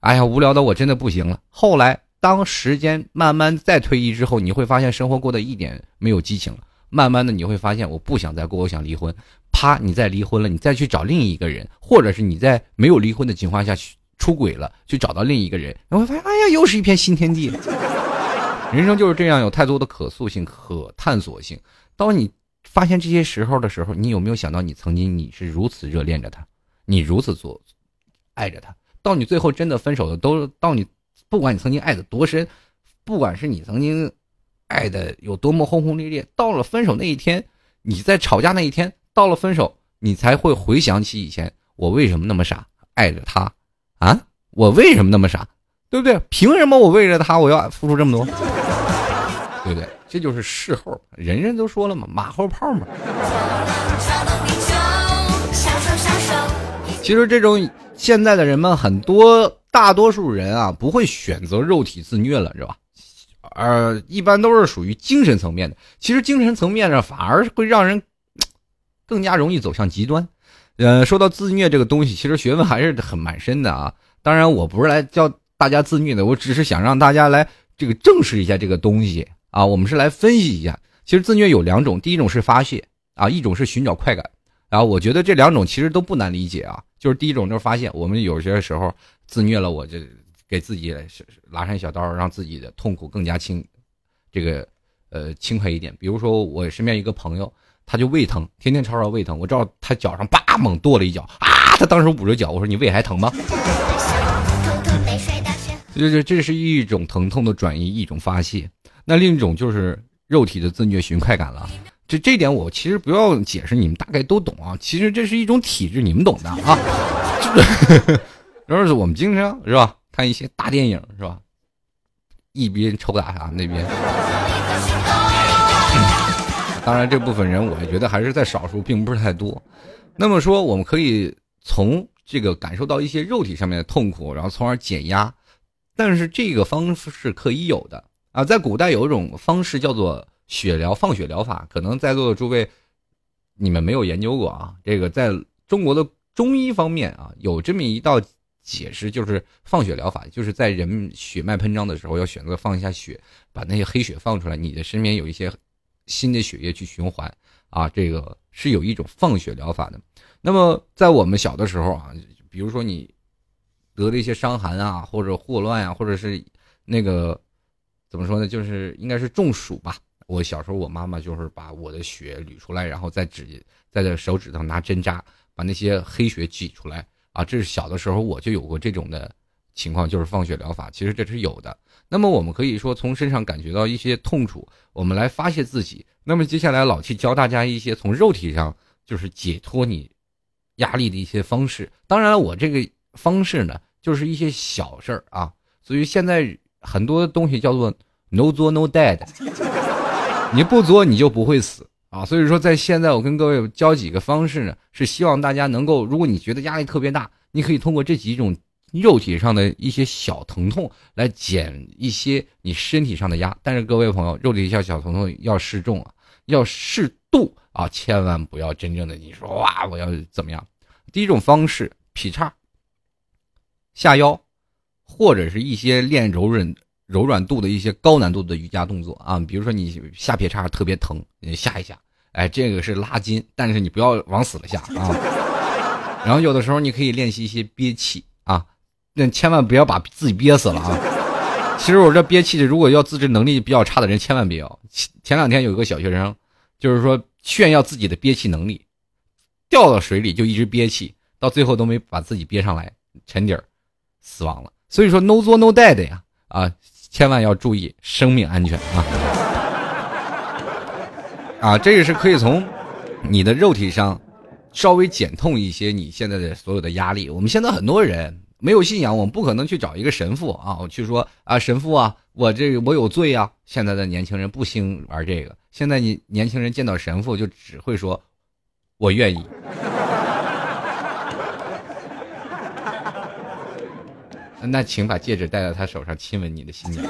哎呀，无聊的我真的不行了。后来当时间慢慢再推移之后，你会发现生活过得一点没有激情了。慢慢的你会发现，我不想再过，我想离婚。啪，你再离婚了，你再去找另一个人，或者是你在没有离婚的情况下出轨了，去找到另一个人，你会发现，哎呀，又是一片新天地。人生就是这样，有太多的可塑性、可探索性。当你发现这些时候的时候，你有没有想到，你曾经你是如此热恋着他，你如此做爱着他，到你最后真的分手的，都到你，不管你曾经爱的多深，不管是你曾经。爱的有多么轰轰烈烈，到了分手那一天，你在吵架那一天，到了分手，你才会回想起以前我为什么那么傻爱着他，啊，我为什么那么傻，对不对？凭什么我为了他我要付出这么多，对不对？这就是事后，人人都说了嘛，马后炮嘛。其实这种现在的人们很多，大多数人啊不会选择肉体自虐了，是吧？呃，一般都是属于精神层面的。其实精神层面上反而会让人更加容易走向极端。呃，说到自虐这个东西，其实学问还是很蛮深的啊。当然，我不是来教大家自虐的，我只是想让大家来这个正视一下这个东西啊。我们是来分析一下，其实自虐有两种，第一种是发泄啊，一种是寻找快感。然后我觉得这两种其实都不难理解啊。就是第一种就是发现，我们有些时候自虐了，我就给自己拉上小刀，让自己的痛苦更加轻，这个呃轻快一点。比如说我身边一个朋友，他就胃疼，天天吵吵胃疼，我知道他脚上叭猛跺了一脚啊，他当时捂着脚，我说你胃还疼吗？就是这是一种疼痛的转移，一种发泄。那另一种就是肉体的自虐寻快感了。这这点我其实不要解释，你们大概都懂啊。其实这是一种体质，你们懂的啊。然后我们经常是吧，看一些大电影是吧，一边抽打啥那边。当然这部分人，我觉得还是在少数，并不是太多。那么说，我们可以从这个感受到一些肉体上面的痛苦，然后从而减压。但是这个方式是可以有的啊，在古代有一种方式叫做。血疗、放血疗法，可能在座的诸位，你们没有研究过啊。这个在中国的中医方面啊，有这么一道解释，就是放血疗法，就是在人血脉喷张的时候，要选择放一下血，把那些黑血放出来，你的身边有一些新的血液去循环啊。这个是有一种放血疗法的。那么在我们小的时候啊，比如说你得了一些伤寒啊，或者霍乱啊，或者是那个怎么说呢，就是应该是中暑吧。我小时候，我妈妈就是把我的血捋出来，然后在指在这手指头拿针扎，把那些黑血挤出来啊。这是小的时候我就有过这种的情况，就是放血疗法。其实这是有的。那么我们可以说从身上感觉到一些痛楚，我们来发泄自己。那么接下来老七教大家一些从肉体上就是解脱你压力的一些方式。当然，我这个方式呢，就是一些小事儿啊。所以现在很多东西叫做 “no 作 no dead”。你不作，你就不会死啊！所以说，在现在我跟各位教几个方式呢，是希望大家能够，如果你觉得压力特别大，你可以通过这几种肉体上的一些小疼痛来减一些你身体上的压。但是各位朋友，肉体上小疼痛要适中啊，要适度啊，千万不要真正的你说哇，我要怎么样？第一种方式，劈叉、下腰，或者是一些练柔韧。柔软度的一些高难度的瑜伽动作啊，比如说你下劈叉特别疼，你下一下，哎，这个是拉筋，但是你不要往死了下啊。然后有的时候你可以练习一些憋气啊，那千万不要把自己憋死了啊。其实我这憋气的，如果要自制能力比较差的人，千万别要。前两天有一个小学生，就是说炫耀自己的憋气能力，掉到水里就一直憋气，到最后都没把自己憋上来，沉底儿死亡了。所以说，no 作 no die 的呀，啊。千万要注意生命安全啊！啊，这个是可以从你的肉体上稍微减痛一些你现在的所有的压力。我们现在很多人没有信仰，我们不可能去找一个神父啊，我去说啊，神父啊，我这个我有罪啊。现在的年轻人不兴玩这个，现在你年轻人见到神父就只会说，我愿意。那请把戒指戴到他手上，亲吻你的新娘，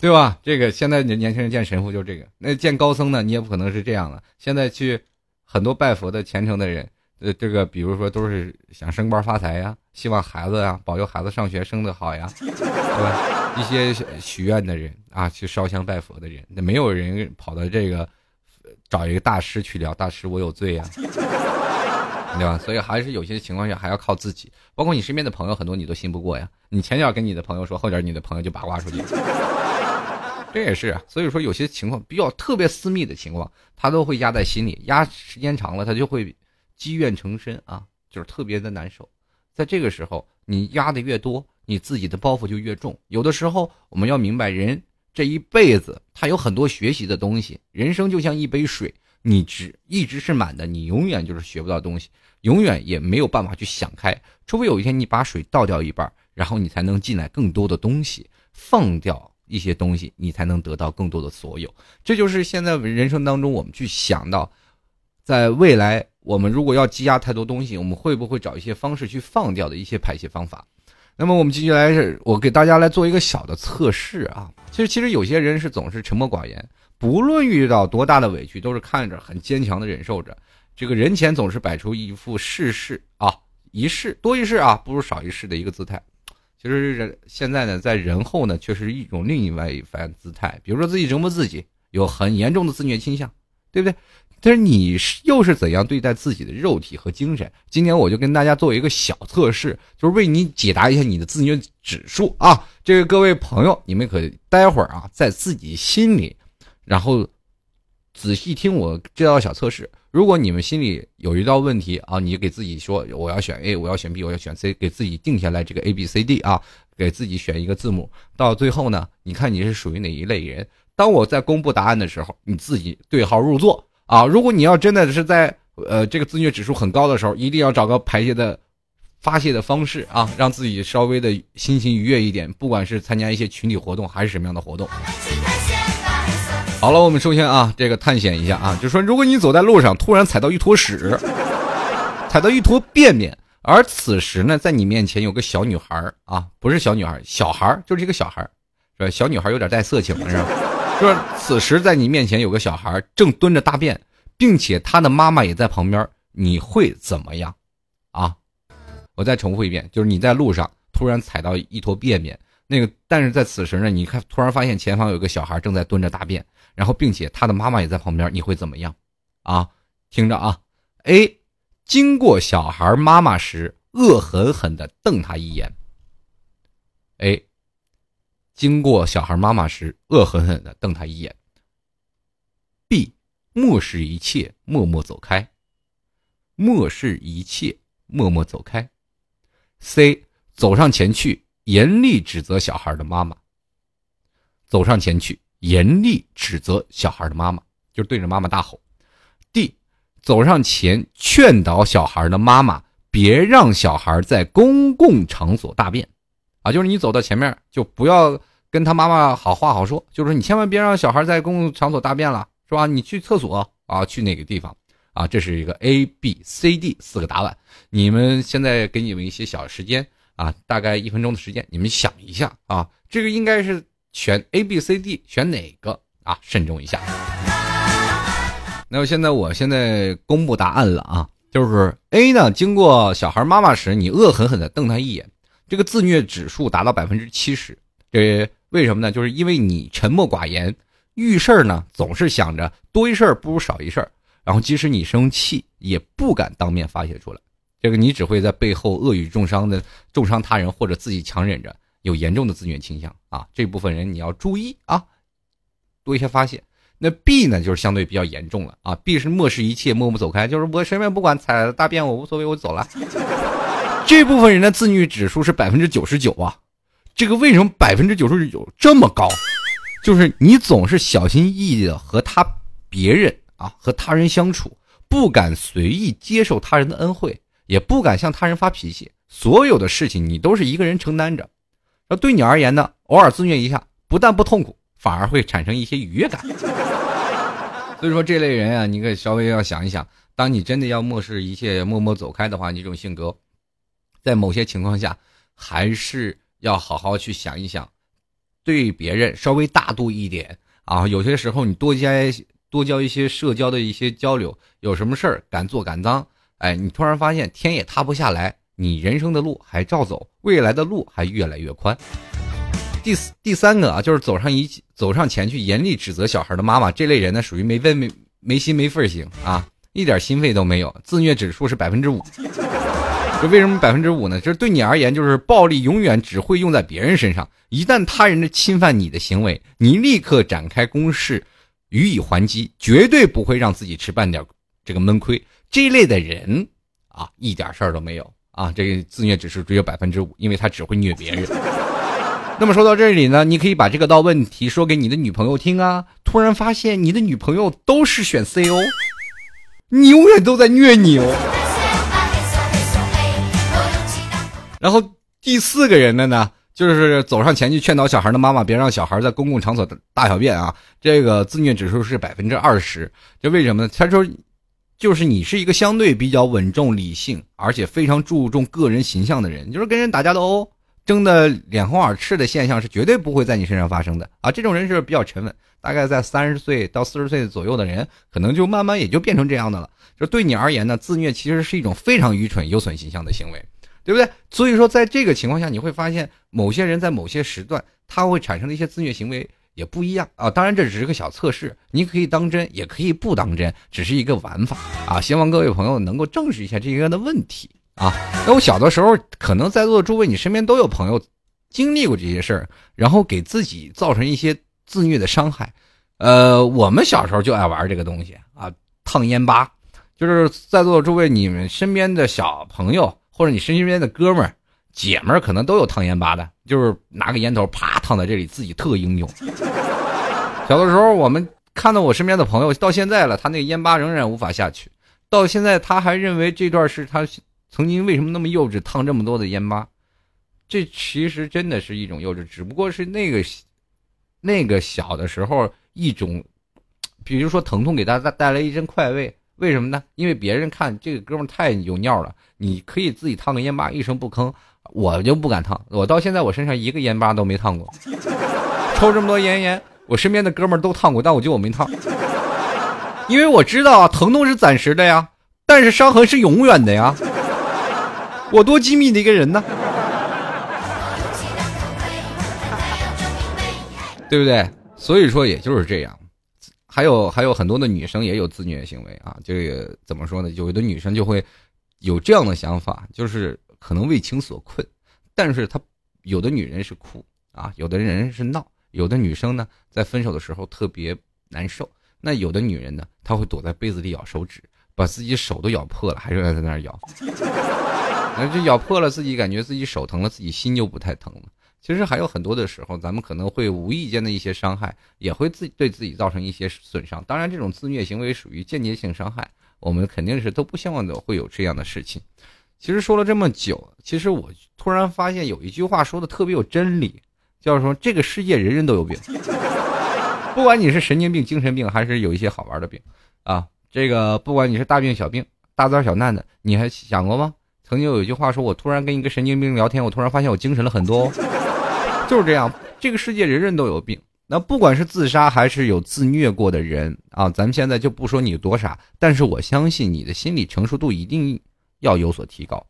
对吧？这个现在年轻人见神父就这个，那见高僧呢？你也不可能是这样的。现在去很多拜佛的虔诚的人，呃，这个比如说都是想升官发财呀，希望孩子呀保佑孩子上学升得好呀，对吧？一些许愿的人啊，去烧香拜佛的人，那没有人跑到这个找一个大师去聊，大师我有罪呀。对吧？所以还是有些情况下还要靠自己，包括你身边的朋友很多你都信不过呀。你前脚跟你的朋友说，后脚你的朋友就八卦出去，这也是。所以说有些情况比较特别私密的情况，他都会压在心里，压时间长了，他就会积怨成深啊，就是特别的难受。在这个时候，你压的越多，你自己的包袱就越重。有的时候我们要明白，人这一辈子他有很多学习的东西，人生就像一杯水。你只一直是满的，你永远就是学不到东西，永远也没有办法去想开。除非有一天你把水倒掉一半，然后你才能进来更多的东西，放掉一些东西，你才能得到更多的所有。这就是现在人生当中我们去想到，在未来我们如果要积压太多东西，我们会不会找一些方式去放掉的一些排泄方法？那么我们继续来，我给大家来做一个小的测试啊。其实，其实有些人是总是沉默寡言，不论遇到多大的委屈，都是看着很坚强的忍受着。这个人前总是摆出一副事事啊一事多一事啊不如少一事的一个姿态。其实人现在呢，在人后呢，却是一种另外一番姿态。比如说自己折磨自己，有很严重的自虐倾向，对不对？但是你又是怎样对待自己的肉体和精神？今天我就跟大家做一个小测试，就是为你解答一下你的自虐指数啊！这个各位朋友，你们可待会儿啊，在自己心里，然后仔细听我这道小测试。如果你们心里有一道问题啊，你给自己说我要选 A，我要选 B，我要选 C，给自己定下来这个 A B C D 啊，给自己选一个字母。到最后呢，你看你是属于哪一类人？当我在公布答案的时候，你自己对号入座。啊，如果你要真的是在呃这个自虐指数很高的时候，一定要找个排泄的发泄的方式啊，让自己稍微的心情愉悦一点。不管是参加一些群体活动，还是什么样的活动。好了，我们首先啊，这个探险一下啊，就说如果你走在路上，突然踩到一坨屎，踩到一坨便便，而此时呢，在你面前有个小女孩啊，不是小女孩，小孩就是一个小孩是吧？小女孩有点带色情了，是吧？说此时在你面前有个小孩正蹲着大便，并且他的妈妈也在旁边，你会怎么样？啊，我再重复一遍，就是你在路上突然踩到一坨便便，那个但是在此时呢，你看突然发现前方有个小孩正在蹲着大便，然后并且他的妈妈也在旁边，你会怎么样？啊，听着啊，A，经过小孩妈妈时，恶狠狠地瞪他一眼。A。经过小孩妈妈时，恶狠狠地瞪他一眼。B，漠视一切，默默走开。漠视一切，默默走开。C，走上前去，严厉指责小孩的妈妈。走上前去，严厉指责小孩的妈妈，就对着妈妈大吼。D，走上前劝导小孩的妈妈，别让小孩在公共场所大便。啊，就是你走到前面，就不要。跟他妈妈好话好说，就是你千万别让小孩在公共场所大便了，是吧？你去厕所啊，去哪个地方啊？这是一个 A、B、C、D 四个答案。你们现在给你们一些小时间啊，大概一分钟的时间，你们想一下啊，这个应该是选 A、B、C、D 选哪个啊？慎重一下。那么现在我现在公布答案了啊，就是 A 呢，经过小孩妈妈时，你恶狠狠地瞪他一眼，这个自虐指数达到百分之七十，这。为什么呢？就是因为你沉默寡言，遇事儿呢总是想着多一事不如少一事儿，然后即使你生气也不敢当面发泄出来，这个你只会在背后恶语重伤的重伤他人或者自己强忍着，有严重的自虐倾向啊！这部分人你要注意啊，多一些发泄。那 B 呢，就是相对比较严重了啊，B 是漠视一切，默默走开，就是我什么也不管，踩大便我无所谓，我走了。这部分人的自虐指数是百分之九十九啊。这个为什么百分之九十九这么高？就是你总是小心翼翼的和他别人啊和他人相处，不敢随意接受他人的恩惠，也不敢向他人发脾气，所有的事情你都是一个人承担着。那对你而言呢？偶尔自虐一下，不但不痛苦，反而会产生一些愉悦感。所以说这类人啊，你可以稍微要想一想，当你真的要漠视一切、默默走开的话，你这种性格，在某些情况下还是。要好好去想一想，对别人稍微大度一点啊。有些时候你多加多交一些社交的一些交流，有什么事儿敢做敢当，哎，你突然发现天也塌不下来，你人生的路还照走，未来的路还越来越宽。第四第三个啊，就是走上一走上前去严厉指责小孩的妈妈，这类人呢属于没分没没心没肺型啊，一点心肺都没有，自虐指数是百分之五。这为什么百分之五呢？就是对你而言，就是暴力永远只会用在别人身上。一旦他人的侵犯你的行为，你立刻展开攻势，予以还击，绝对不会让自己吃半点这个闷亏。这一类的人啊，一点事儿都没有啊。这个自虐指数只有百分之五，因为他只会虐别人。那么说到这里呢，你可以把这个道问题说给你的女朋友听啊。突然发现你的女朋友都是选 C 哦，你永远都在虐你哦。然后第四个人的呢，就是走上前去劝导小孩的妈妈，别让小孩在公共场所大小便啊。这个自虐指数是百分之二十，这为什么呢？他说，就是你是一个相对比较稳重、理性，而且非常注重个人形象的人，就是跟人打架斗殴，争的脸红耳赤的现象是绝对不会在你身上发生的啊！这种人是比较沉稳，大概在三十岁到四十岁左右的人，可能就慢慢也就变成这样的了。就对你而言呢，自虐其实是一种非常愚蠢、有损形象的行为，对不对？所以说，在这个情况下，你会发现某些人在某些时段他会产生的一些自虐行为也不一样啊。当然，这只是个小测试，你可以当真，也可以不当真，只是一个玩法啊。希望各位朋友能够正视一下这个的问题。啊，那我小的时候，可能在座的诸位，你身边都有朋友经历过这些事儿，然后给自己造成一些自虐的伤害。呃，我们小时候就爱玩这个东西啊，烫烟疤，就是在座的诸位，你们身边的小朋友或者你身边的哥们儿、姐们儿，可能都有烫烟疤的，就是拿个烟头啪烫在这里，自己特英勇。小的时候，我们看到我身边的朋友到现在了，他那个烟疤仍然无法下去，到现在他还认为这段是他。曾经为什么那么幼稚，烫这么多的烟疤？这其实真的是一种幼稚，只不过是那个那个小的时候一种，比如说疼痛给大家带来一阵快慰。为什么呢？因为别人看这个哥们太有尿了，你可以自己烫个烟疤一声不吭，我就不敢烫。我到现在我身上一个烟疤都没烫过，抽这么多烟烟，我身边的哥们儿都烫过，但我就我没烫，因为我知道啊，疼痛是暂时的呀，但是伤痕是永远的呀。我多机密的一个人呢，对不对？所以说也就是这样，还有还有很多的女生也有自虐行为啊。这个怎么说呢？有的女生就会有这样的想法，就是可能为情所困，但是她有的女人是哭啊，有的人是闹，有的女生呢在分手的时候特别难受，那有的女人呢，她会躲在被子里咬手指，把自己手都咬破了，还是在那儿咬。那就咬破了，自己感觉自己手疼了，自己心就不太疼了。其实还有很多的时候，咱们可能会无意间的一些伤害，也会自对自己造成一些损伤。当然，这种自虐行为属于间接性伤害，我们肯定是都不希望的会有这样的事情。其实说了这么久，其实我突然发现有一句话说的特别有真理，叫说这个世界人人都有病，不管你是神经病、精神病，还是有一些好玩的病啊，这个不管你是大病小病、大灾小难的，你还想过吗？曾经有一句话说：“我突然跟一个神经病聊天，我突然发现我精神了很多。”就是这样，这个世界人人都有病。那不管是自杀还是有自虐过的人啊，咱们现在就不说你多傻，但是我相信你的心理成熟度一定要有所提高。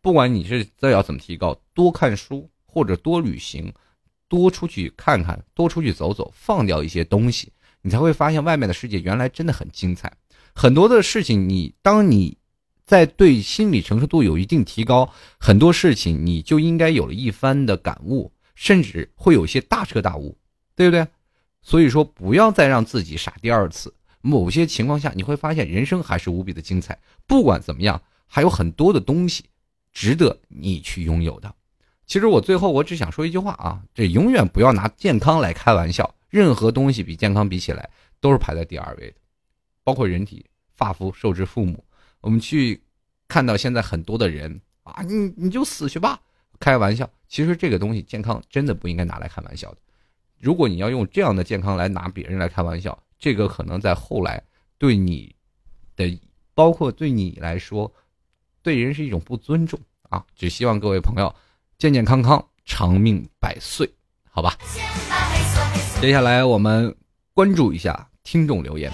不管你是再要怎么提高，多看书或者多旅行，多出去看看，多出去走走，放掉一些东西，你才会发现外面的世界原来真的很精彩。很多的事情，你当你。在对心理承受度有一定提高，很多事情你就应该有了一番的感悟，甚至会有些大彻大悟，对不对？所以说，不要再让自己傻第二次。某些情况下，你会发现人生还是无比的精彩。不管怎么样，还有很多的东西值得你去拥有的。其实我最后我只想说一句话啊，这永远不要拿健康来开玩笑。任何东西比健康比起来都是排在第二位的，包括人体发肤受之父母。我们去看到现在很多的人啊，你你就死去吧，开玩笑。其实这个东西健康真的不应该拿来开玩笑的。如果你要用这样的健康来拿别人来开玩笑，这个可能在后来对你的，包括对你来说，对人是一种不尊重啊。只希望各位朋友健健康康，长命百岁，好吧。接下来我们关注一下听众留言。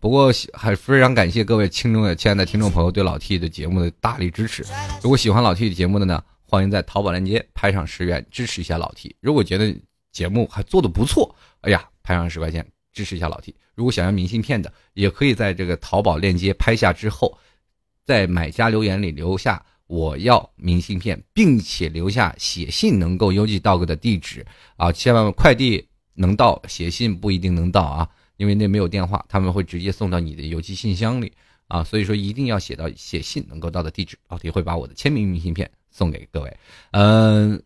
不过还非常感谢各位听众的亲爱的听众朋友对老 T 的节目的大力支持。如果喜欢老 T 的节目的呢，欢迎在淘宝链接拍上十元支持一下老 T。如果觉得节目还做的不错，哎呀，拍上十块钱支持一下老 T。如果想要明信片的，也可以在这个淘宝链接拍下之后，在买家留言里留下我要明信片，并且留下写信能够邮寄到个的地址啊，千万快递能到，写信不一定能到啊。因为那没有电话，他们会直接送到你的邮寄信箱里啊，所以说一定要写到写信能够到的地址，老 T 会把我的签名明信片送给各位。嗯，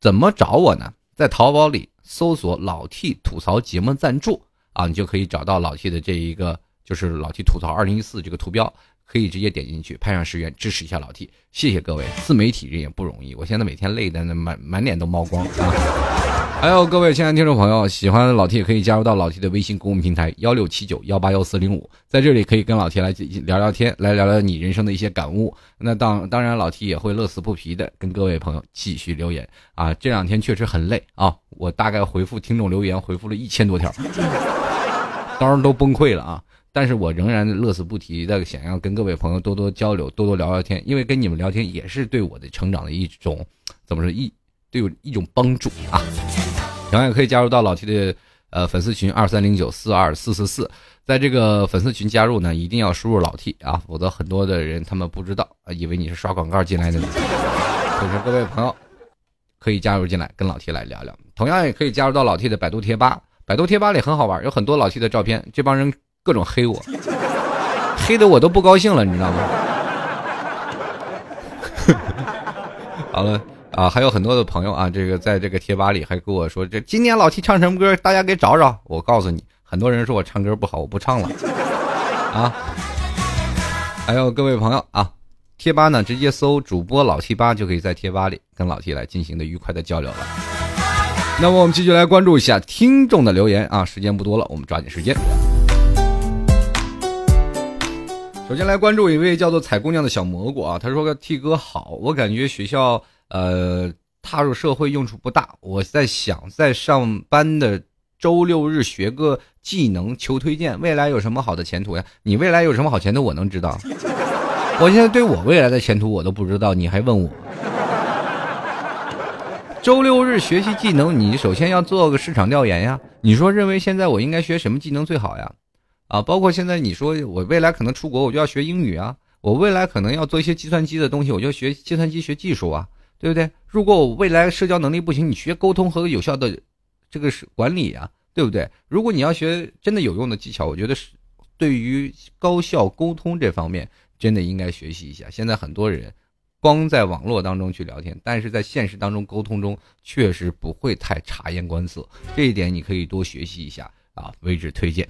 怎么找我呢？在淘宝里搜索“老 T 吐槽节目赞助”啊，你就可以找到老 T 的这一个，就是老 T 吐槽二零一四这个图标，可以直接点进去拍上十元支持一下老 T，谢谢各位。自媒体人也不容易，我现在每天累的那满满脸都冒光啊。还有各位亲爱的听众朋友，喜欢老 T 可以加入到老 T 的微信公众平台幺六七九幺八幺四零五，在这里可以跟老 T 来聊聊天，来聊聊你人生的一些感悟。那当当然，老 T 也会乐此不疲的跟各位朋友继续留言啊。这两天确实很累啊，我大概回复听众留言回复了一千多条，当时都崩溃了啊。但是我仍然乐此不疲的想要跟各位朋友多多交流，多多聊聊天，因为跟你们聊天也是对我的成长的一种怎么说一对我一种帮助啊。同样也可以加入到老 T 的呃粉丝群二三零九四二四四四，在这个粉丝群加入呢，一定要输入老 T 啊，否则很多的人他们不知道啊，以为你是刷广告进来的呢。所以说各位朋友可以加入进来，跟老 T 来聊聊。同样也可以加入到老 T 的百度贴吧，百度贴吧里很好玩，有很多老 T 的照片，这帮人各种黑我，黑的我都不高兴了，你知道吗？好了。啊，还有很多的朋友啊，这个在这个贴吧里还跟我说，这今年老七唱什么歌，大家给找找。我告诉你，很多人说我唱歌不好，我不唱了。啊，还有各位朋友啊，贴吧呢，直接搜主播老七吧，就可以在贴吧里跟老七来进行的愉快的交流了。那么我们继续来关注一下听众的留言啊，时间不多了，我们抓紧时间。首先来关注一位叫做彩姑娘的小蘑菇啊，他说个 T 哥好，我感觉学校。呃，踏入社会用处不大。我在想，在上班的周六日学个技能求推荐，未来有什么好的前途呀？你未来有什么好前途？我能知道？我现在对我未来的前途我都不知道，你还问我？周六日学习技能，你首先要做个市场调研呀。你说认为现在我应该学什么技能最好呀？啊，包括现在你说我未来可能出国，我就要学英语啊。我未来可能要做一些计算机的东西，我就学计算机学技术啊。对不对？如果我未来社交能力不行，你学沟通和有效的这个是管理啊，对不对？如果你要学真的有用的技巧，我觉得是对于高效沟通这方面，真的应该学习一下。现在很多人光在网络当中去聊天，但是在现实当中沟通中确实不会太察言观色，这一点你可以多学习一下啊，为之推荐。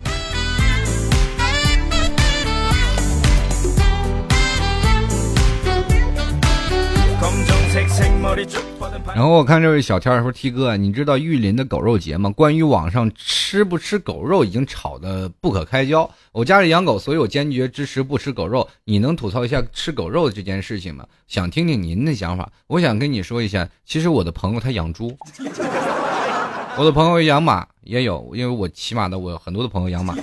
然后我看这位小天说：“T 哥，你知道玉林的狗肉节吗？关于网上吃不吃狗肉已经吵得不可开交。我家里养狗，所以我坚决支持不吃狗肉。你能吐槽一下吃狗肉这件事情吗？想听听您的想法。我想跟你说一下，其实我的朋友他养猪，我的朋友养马也有，因为我骑马的，我有很多的朋友养马。”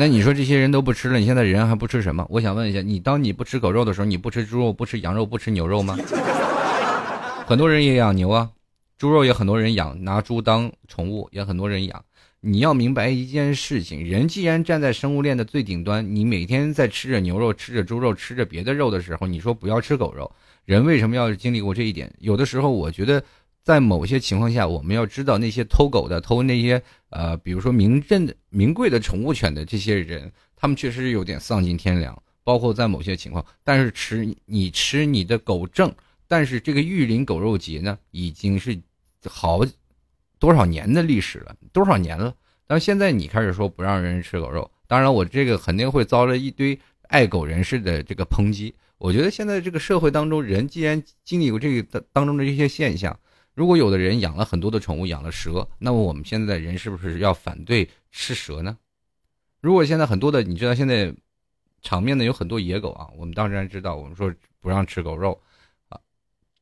那你说这些人都不吃了，你现在人还不吃什么？我想问一下，你当你不吃狗肉的时候，你不吃猪肉、不吃羊肉、不吃牛肉吗？很多人也养牛啊，猪肉也很多人养，拿猪当宠物也很多人养。你要明白一件事情，人既然站在生物链的最顶端，你每天在吃着牛肉、吃着猪肉、吃着别的肉的时候，你说不要吃狗肉，人为什么要经历过这一点？有的时候，我觉得。在某些情况下，我们要知道那些偷狗的、偷那些呃，比如说名镇的名贵的宠物犬的这些人，他们确实有点丧尽天良。包括在某些情况，但是吃你吃你的狗证，但是这个玉林狗肉节呢，已经是好多少年的历史了，多少年了。但现在你开始说不让人吃狗肉，当然我这个肯定会遭了一堆爱狗人士的这个抨击。我觉得现在这个社会当中，人既然经历过这个当中的这些现象。如果有的人养了很多的宠物，养了蛇，那么我们现在的人是不是要反对吃蛇呢？如果现在很多的，你知道现在场面呢有很多野狗啊，我们当然知道，我们说不让吃狗肉啊，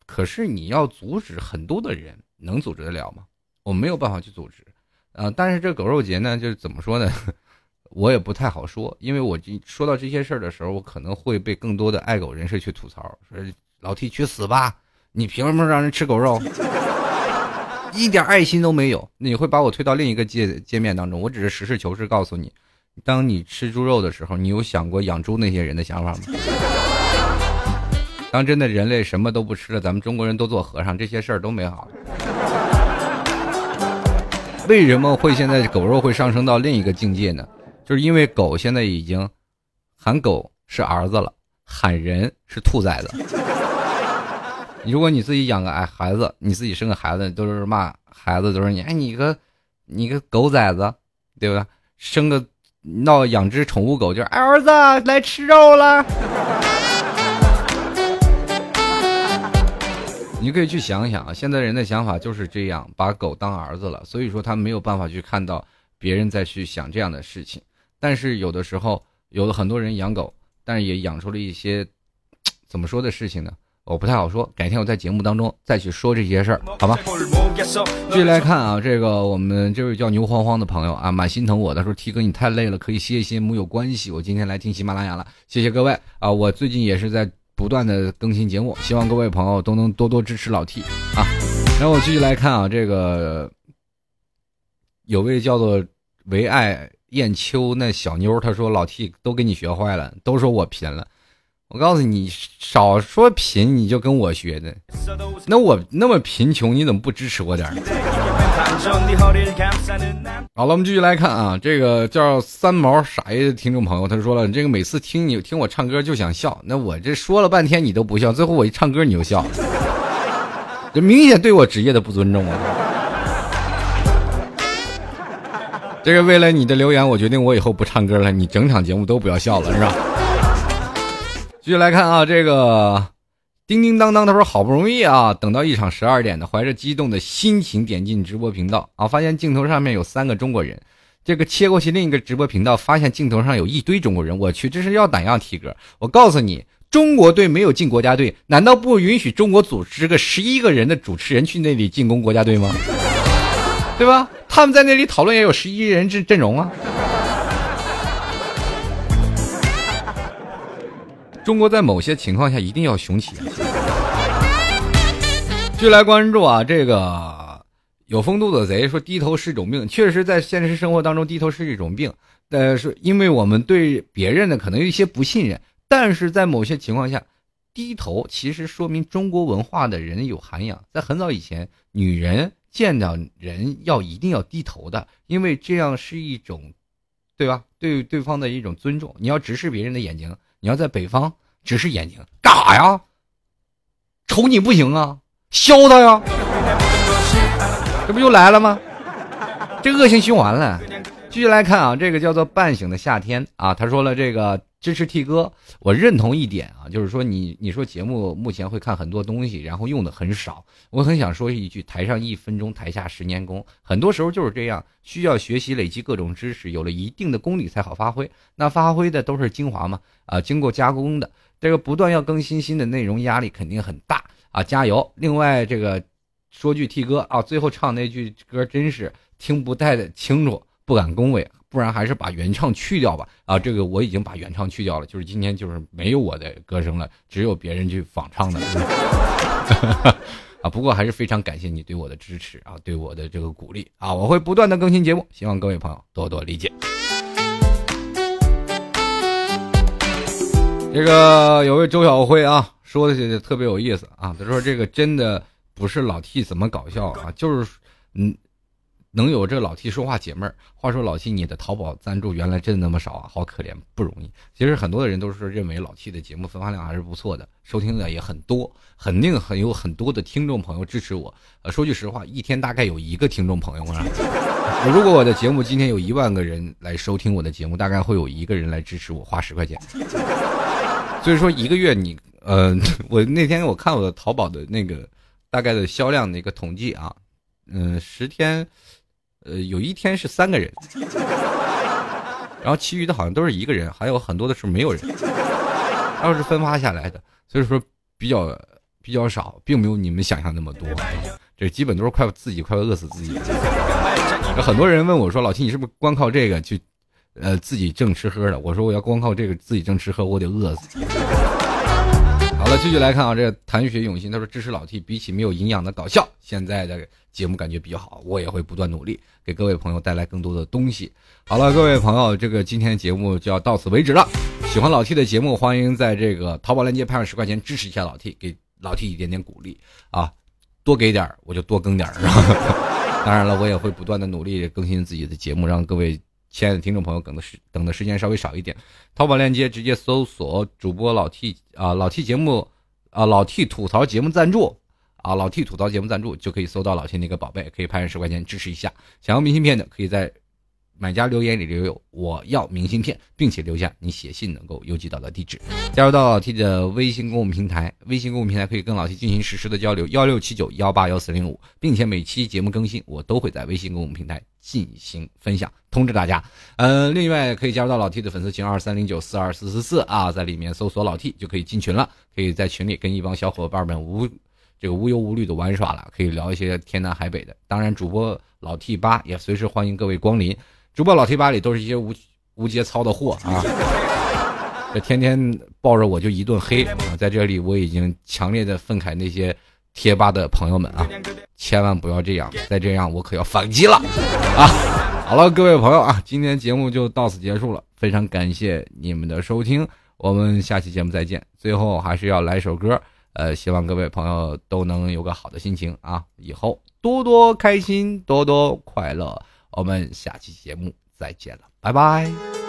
可是你要阻止很多的人，能阻止得了吗？我没有办法去阻止啊。但是这狗肉节呢，就是怎么说呢？我也不太好说，因为我说到这些事儿的时候，我可能会被更多的爱狗人士去吐槽，说老 T 去死吧。你凭什么让人吃狗肉？一点爱心都没有，你会把我推到另一个界界面当中。我只是实事求是告诉你，当你吃猪肉的时候，你有想过养猪那些人的想法吗？当真的人类什么都不吃了，咱们中国人都做和尚，这些事儿都没好。为什么会现在狗肉会上升到另一个境界呢？就是因为狗现在已经喊狗是儿子了，喊人是兔崽子。如果你自己养个哎孩子，你自己生个孩子，都是骂孩子，都是你哎你个，你个狗崽子，对吧？生个闹养只宠物狗，就是儿子来吃肉了。你可以去想想啊，现在人的想法就是这样，把狗当儿子了，所以说他没有办法去看到别人再去想这样的事情。但是有的时候，有的很多人养狗，但是也养出了一些怎么说的事情呢？我不太好说，改天我在节目当中再去说这些事儿，好吧？继续来看啊，这个我们这位叫牛慌慌的朋友啊，蛮心疼我的，说 T 哥你太累了，可以歇一歇，没有关系。我今天来听喜马拉雅了，谢谢各位啊！我最近也是在不断的更新节目，希望各位朋友都能多多支持老 T 啊。然后我继续来看啊，这个有位叫做唯爱燕秋那小妞，她说老 T 都给你学坏了，都说我贫了。我告诉你，少说贫，你就跟我学的。那我那么贫穷，你怎么不支持我点 好了，我们继续来看啊，这个叫三毛傻爷的听众朋友，他说了，这个每次听你听我唱歌就想笑，那我这说了半天你都不笑，最后我一唱歌你就笑，这明显对我职业的不尊重啊！这个为了你的留言，我决定我以后不唱歌了，你整场节目都不要笑了，是吧？继续来看啊，这个叮叮当当，他说好不容易啊，等到一场十二点的，怀着激动的心情点进直播频道啊，发现镜头上面有三个中国人，这个切过去另一个直播频道，发现镜头上有一堆中国人，我去，这是要哪样体格？我告诉你，中国队没有进国家队，难道不允许中国组织个十一个人的主持人去那里进攻国家队吗？对吧？他们在那里讨论也有十一人阵阵容啊。中国在某些情况下一定要雄起。就来关注啊，这个有风度的贼说低头是一种病，确实在现实生活当中低头是一种病。呃，是因为我们对别人呢可能有一些不信任，但是在某些情况下，低头其实说明中国文化的人有涵养。在很早以前，女人见到人要一定要低头的，因为这样是一种，对吧？对对方的一种尊重。你要直视别人的眼睛。你要在北方只是眼睛干哈呀？瞅你不行啊，削他呀！这不又来了吗？这恶性循环了。继续来看啊，这个叫做半醒的夏天啊，他说了这个。支持 T 哥，我认同一点啊，就是说你你说节目目前会看很多东西，然后用的很少。我很想说一句：台上一分钟，台下十年功。很多时候就是这样，需要学习累积各种知识，有了一定的功底才好发挥。那发挥的都是精华嘛？啊，经过加工的，这个不断要更新新的内容，压力肯定很大啊！加油！另外这个说句 T 哥啊，最后唱那句歌真是听不太清楚，不敢恭维。不然还是把原唱去掉吧。啊，这个我已经把原唱去掉了，就是今天就是没有我的歌声了，只有别人去仿唱的。啊，不过还是非常感谢你对我的支持啊，对我的这个鼓励啊，我会不断的更新节目，希望各位朋友多多理解。这个有位周小辉啊，说的特别有意思啊，他说这个真的不是老 T 怎么搞笑啊，就是嗯。能有这老 T 说话解闷儿。话说老 T，你的淘宝赞助原来真的那么少啊？好可怜，不容易。其实很多的人都是认为老 T 的节目分发量还是不错的，收听的也很多，肯定很有很多的听众朋友支持我。呃，说句实话，一天大概有一个听众朋友啊。如果我的节目今天有一万个人来收听我的节目，大概会有一个人来支持我，花十块钱。所以说一个月你，呃，我那天我看我的淘宝的那个大概的销量的一个统计啊，嗯，十天。呃，有一天是三个人，然后其余的好像都是一个人，还有很多的是没有人，要是分发下来的，所以说比较比较少，并没有你们想象那么多，这基本都是快自己快饿死自己。很多人问我说：“老七，你是不是光靠这个去，呃，自己挣吃喝的？”我说：“我要光靠这个自己挣吃喝，我得饿死。”好了，继续来看啊，这个谈血永新他说：“支持老 T，比起没有营养的搞笑，现在的。”节目感觉比较好，我也会不断努力，给各位朋友带来更多的东西。好了，各位朋友，这个今天的节目就要到此为止了。喜欢老 T 的节目，欢迎在这个淘宝链接拍上十块钱支持一下老 T，给老 T 一点点鼓励啊，多给点我就多更点当然了，我也会不断的努力更新自己的节目，让各位亲爱的听众朋友等的时等的时间稍微少一点。淘宝链接直接搜索主播老 T 啊，老 T 节目啊，老 T 吐槽节目赞助。啊，老 T 吐槽节目赞助就可以搜到老 T 那个宝贝，可以拍上十块钱支持一下。想要明信片的，可以在买家留言里留有我要明信片，并且留下你写信能够邮寄到的地址。加入到老 T 的微信公众平台，微信公众平台可以跟老 T 进行实时的交流，幺六七九幺八幺四零五，并且每期节目更新我都会在微信公众平台进行分享，通知大家。呃，另外可以加入到老 T 的粉丝群二三零九四二四四四啊，在里面搜索老 T 就可以进群了，可以在群里跟一帮小伙伴们无这个无忧无虑的玩耍了，可以聊一些天南海北的。当然，主播老 T 八也随时欢迎各位光临。主播老 T 八里都是一些无无节操的货啊，这天天抱着我就一顿黑啊！在这里我已经强烈的愤慨那些贴吧的朋友们啊，千万不要这样，再这样我可要反击了啊！好了，各位朋友啊，今天节目就到此结束了，非常感谢你们的收听，我们下期节目再见。最后还是要来首歌，呃，希望各位朋友都能有个好的心情啊，以后多多开心，多多快乐。我们下期节目再见了，拜拜。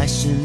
fashion